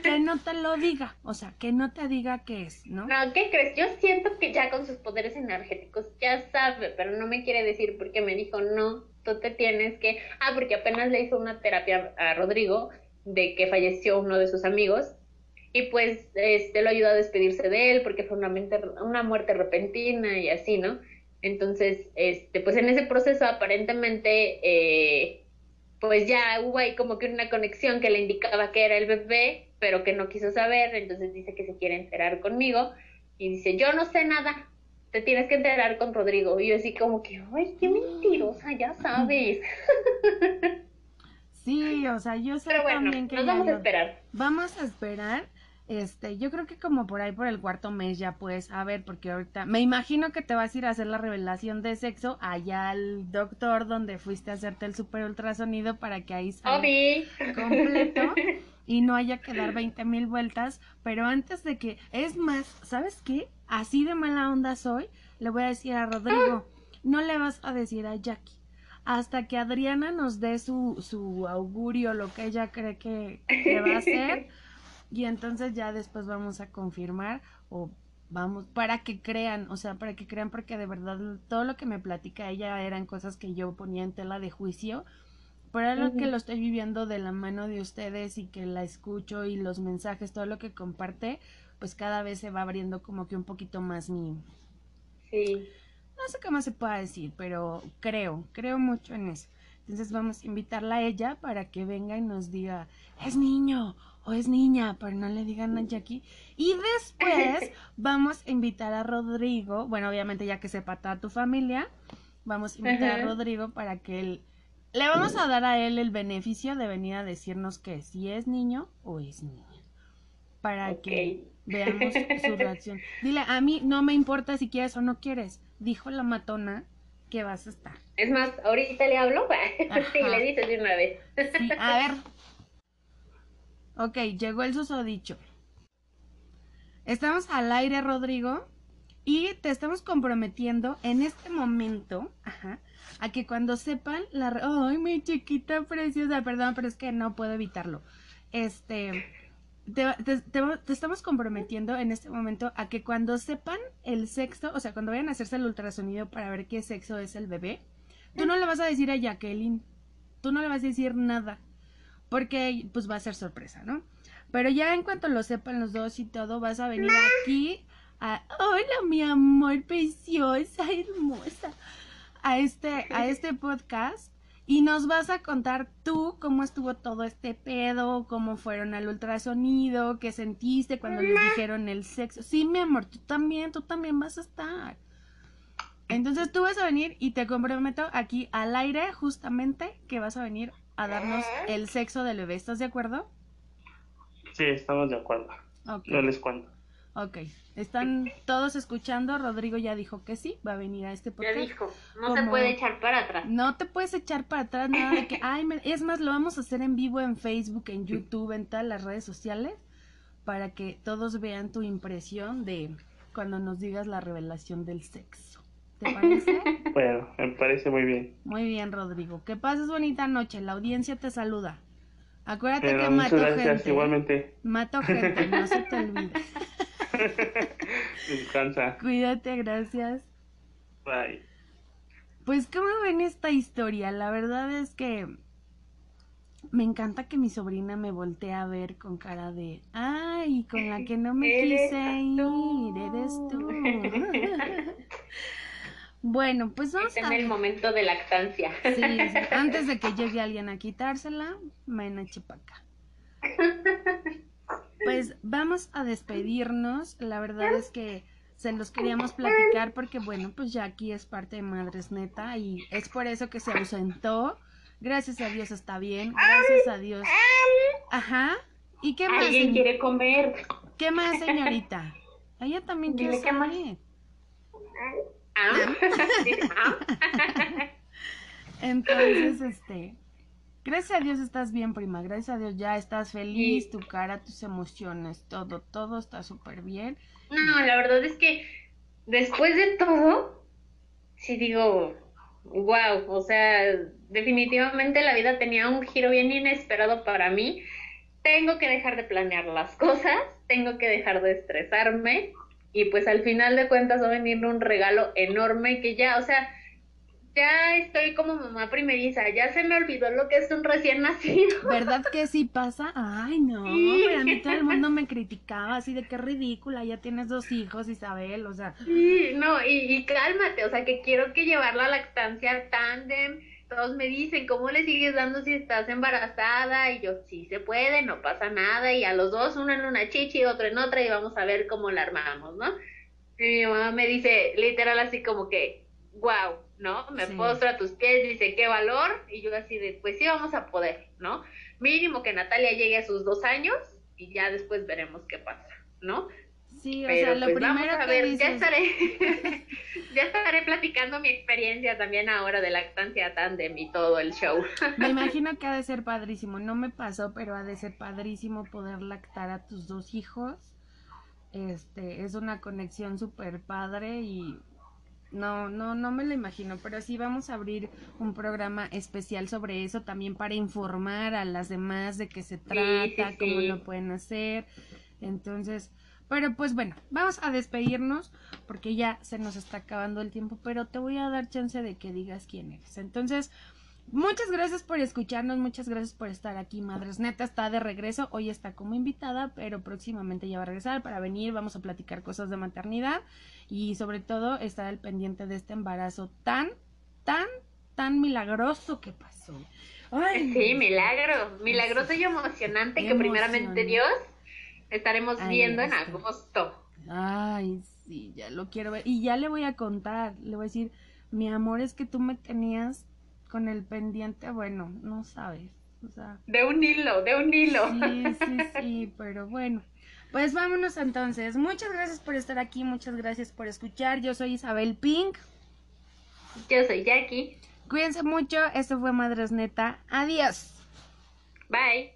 S2: que no te lo diga, o sea, que no te diga qué es, ¿no?
S3: No, ¿qué crees? Yo siento que ya con sus poderes energéticos ya sabe, pero no me quiere decir porque me dijo, no, tú te tienes que, ah, porque apenas le hizo una terapia a Rodrigo de que falleció uno de sus amigos y pues este lo ayudó a despedirse de él porque fue una, una muerte repentina y así, ¿no? Entonces, este, pues en ese proceso aparentemente, eh, pues ya hubo ahí como que una conexión que le indicaba que era el bebé, pero que no quiso saber, entonces dice que se quiere enterar conmigo y dice, yo no sé nada, te tienes que enterar con Rodrigo. Y yo así como que, ay, qué mentirosa, ya sabes. (laughs)
S2: Sí, o sea, yo sé también que...
S3: Nos vamos a esperar.
S2: Vamos a esperar. Este, yo creo que como por ahí por el cuarto mes ya puedes saber, porque ahorita me imagino que te vas a ir a hacer la revelación de sexo allá al doctor donde fuiste a hacerte el super ultrasonido para que ahí salga completo (laughs) y no haya que dar 20 mil vueltas. Pero antes de que, es más, ¿sabes qué? Así de mala onda soy, le voy a decir a Rodrigo, no le vas a decir a Jackie hasta que Adriana nos dé su, su augurio, lo que ella cree que, que va a hacer. (laughs) y entonces ya después vamos a confirmar o vamos, para que crean, o sea, para que crean, porque de verdad todo lo que me platica ella eran cosas que yo ponía en tela de juicio, pero es lo que lo estoy viviendo de la mano de ustedes y que la escucho y los mensajes, todo lo que comparte, pues cada vez se va abriendo como que un poquito más mi...
S3: Sí.
S2: No sé qué más se pueda decir, pero creo, creo mucho en eso. Entonces vamos a invitarla a ella para que venga y nos diga, es niño o es niña, pero no le digan a Jackie. Y después (laughs) vamos a invitar a Rodrigo, bueno, obviamente ya que sepa toda tu familia, vamos a invitar a Rodrigo para que él, le vamos a dar a él el beneficio de venir a decirnos que si es niño o es niña. Para que veamos su (laughs) reacción. Dile, a mí no me importa si quieres o no quieres, dijo la matona que vas a estar.
S3: Es más, ahorita le hablo (laughs) y le dices de una vez.
S2: Sí, a (laughs) ver, Ok, llegó el susodicho. Estamos al aire, Rodrigo, y te estamos comprometiendo en este momento, ajá, a que cuando sepan la... ¡Ay, mi chiquita preciosa! Perdón, pero es que no puedo evitarlo. Este... Te, te, estamos comprometiendo en este momento a que cuando sepan el sexo, o sea, cuando vayan a hacerse el ultrasonido para ver qué sexo es el bebé, tú no le vas a decir a Jacqueline, tú no le vas a decir nada porque pues va a ser sorpresa, ¿no? Pero ya en cuanto lo sepan los dos y todo, vas a venir aquí a, hola mi amor preciosa, hermosa, a este, a este podcast y nos vas a contar tú cómo estuvo todo este pedo, cómo fueron al ultrasonido, qué sentiste cuando les dijeron el sexo. Sí, mi amor, tú también, tú también vas a estar. Entonces tú vas a venir y te comprometo aquí al aire justamente que vas a venir a darnos el sexo del bebé. ¿Estás de acuerdo?
S4: Sí, estamos de acuerdo. No les cuento.
S2: Ok, están todos escuchando. Rodrigo ya dijo que sí, va a venir a este
S3: podcast. Ya dijo, no se puede echar para atrás.
S2: No te puedes echar para atrás, nada de que, (laughs) ay, es más, lo vamos a hacer en vivo en Facebook, en YouTube, en todas las redes sociales, para que todos vean tu impresión de cuando nos digas la revelación del sexo. ¿Te parece? (laughs)
S4: Bueno, me parece muy bien.
S2: Muy bien, Rodrigo. Que pases bonita noche. La audiencia te saluda. Acuérdate que mato gente.
S4: igualmente.
S2: Mato gente, no se te (laughs) olvide. (laughs)
S4: Descansa.
S2: Cuídate, gracias.
S4: Bye.
S2: Pues, ¿cómo ven esta historia? La verdad es que me encanta que mi sobrina me voltee a ver con cara de, ay, con la que no me (laughs) quise ir, eres tú. (laughs) Bueno, pues vamos
S3: en el momento de lactancia.
S2: Sí, antes de que llegue alguien a quitársela, ven chipaca. Pues vamos a despedirnos. La verdad es que se los queríamos platicar porque, bueno, pues ya aquí es parte de Madres Neta y es por eso que se ausentó. Gracias a Dios está bien. Gracias a Dios. Ajá. ¿Y qué más?
S3: ¿Alguien quiere comer?
S2: ¿Qué más, señorita? Ella también quiere comer. (laughs) (laughs) Entonces, este, gracias a Dios estás bien, prima. Gracias a Dios ya estás feliz, tu cara, tus emociones, todo, todo está súper bien.
S3: No, la verdad es que después de todo, sí digo, wow, o sea, definitivamente la vida tenía un giro bien inesperado para mí. Tengo que dejar de planear las cosas, tengo que dejar de estresarme, y pues al final de cuentas va a venir un regalo enorme que ya, o sea, ya estoy como mamá primeriza, ya se me olvidó lo que es un recién nacido. (laughs)
S2: ¿Verdad que sí pasa? Ay, no, pero a mí todo el mundo (laughs) me criticaba así de qué ridícula, ya tienes dos hijos, Isabel, o sea.
S3: Sí, no, y, y cálmate, o sea, que quiero que llevarla a la lactancia tándem, todos me dicen, ¿cómo le sigues dando si estás embarazada? Y yo, sí se puede, no pasa nada. Y a los dos, uno en una chichi, otro en otra, y vamos a ver cómo la armamos, ¿no? Y mi mamá me dice, literal, así como que, wow, ¿no? Me postra a tus pies, dice, qué valor. Y yo así de, pues sí, vamos a poder, ¿no? Mínimo que Natalia llegue a sus dos años y ya después veremos qué pasa, ¿no?
S2: Sí, o sea, lo
S3: pues,
S2: primero
S3: a ver, ya estaré, (laughs) ya estaré platicando mi experiencia también ahora de lactancia tandem y todo el show. (laughs)
S2: Me imagino que ha de ser padrísimo, no me pasó, pero ha de ser padrísimo poder lactar a tus dos hijos. Este, es una conexión súper padre y no, no, no me lo imagino, pero sí vamos a abrir un programa especial sobre eso también para informar a las demás de qué se trata, cómo lo pueden hacer. Entonces, pero pues bueno, vamos a despedirnos porque ya se nos está acabando el tiempo, pero te voy a dar chance de que digas quién eres. Entonces, Muchas gracias por escucharnos, muchas gracias por estar aquí. Madres Neta está de regreso, hoy está como invitada, pero próximamente ya va a regresar para venir, vamos a platicar cosas de maternidad y sobre todo estar al pendiente de este embarazo tan, tan, tan milagroso que pasó.
S3: sí, milagro, milagroso y emocionante que primeramente Dios estaremos viendo en agosto.
S2: Ay, sí, ya lo quiero ver. Y ya le voy a contar, le voy a decir, mi amor, es que tú me tenías con el pendiente, bueno, no sabes. O sea,
S3: de un hilo, de un hilo.
S2: Sí, sí, (laughs) sí, pero bueno. Pues vámonos entonces. Muchas gracias por estar aquí, muchas gracias por escuchar. Yo soy Isabel Pink.
S3: Yo soy Jackie.
S2: Cuídense mucho, esto fue Madres Neta. Adiós.
S3: Bye.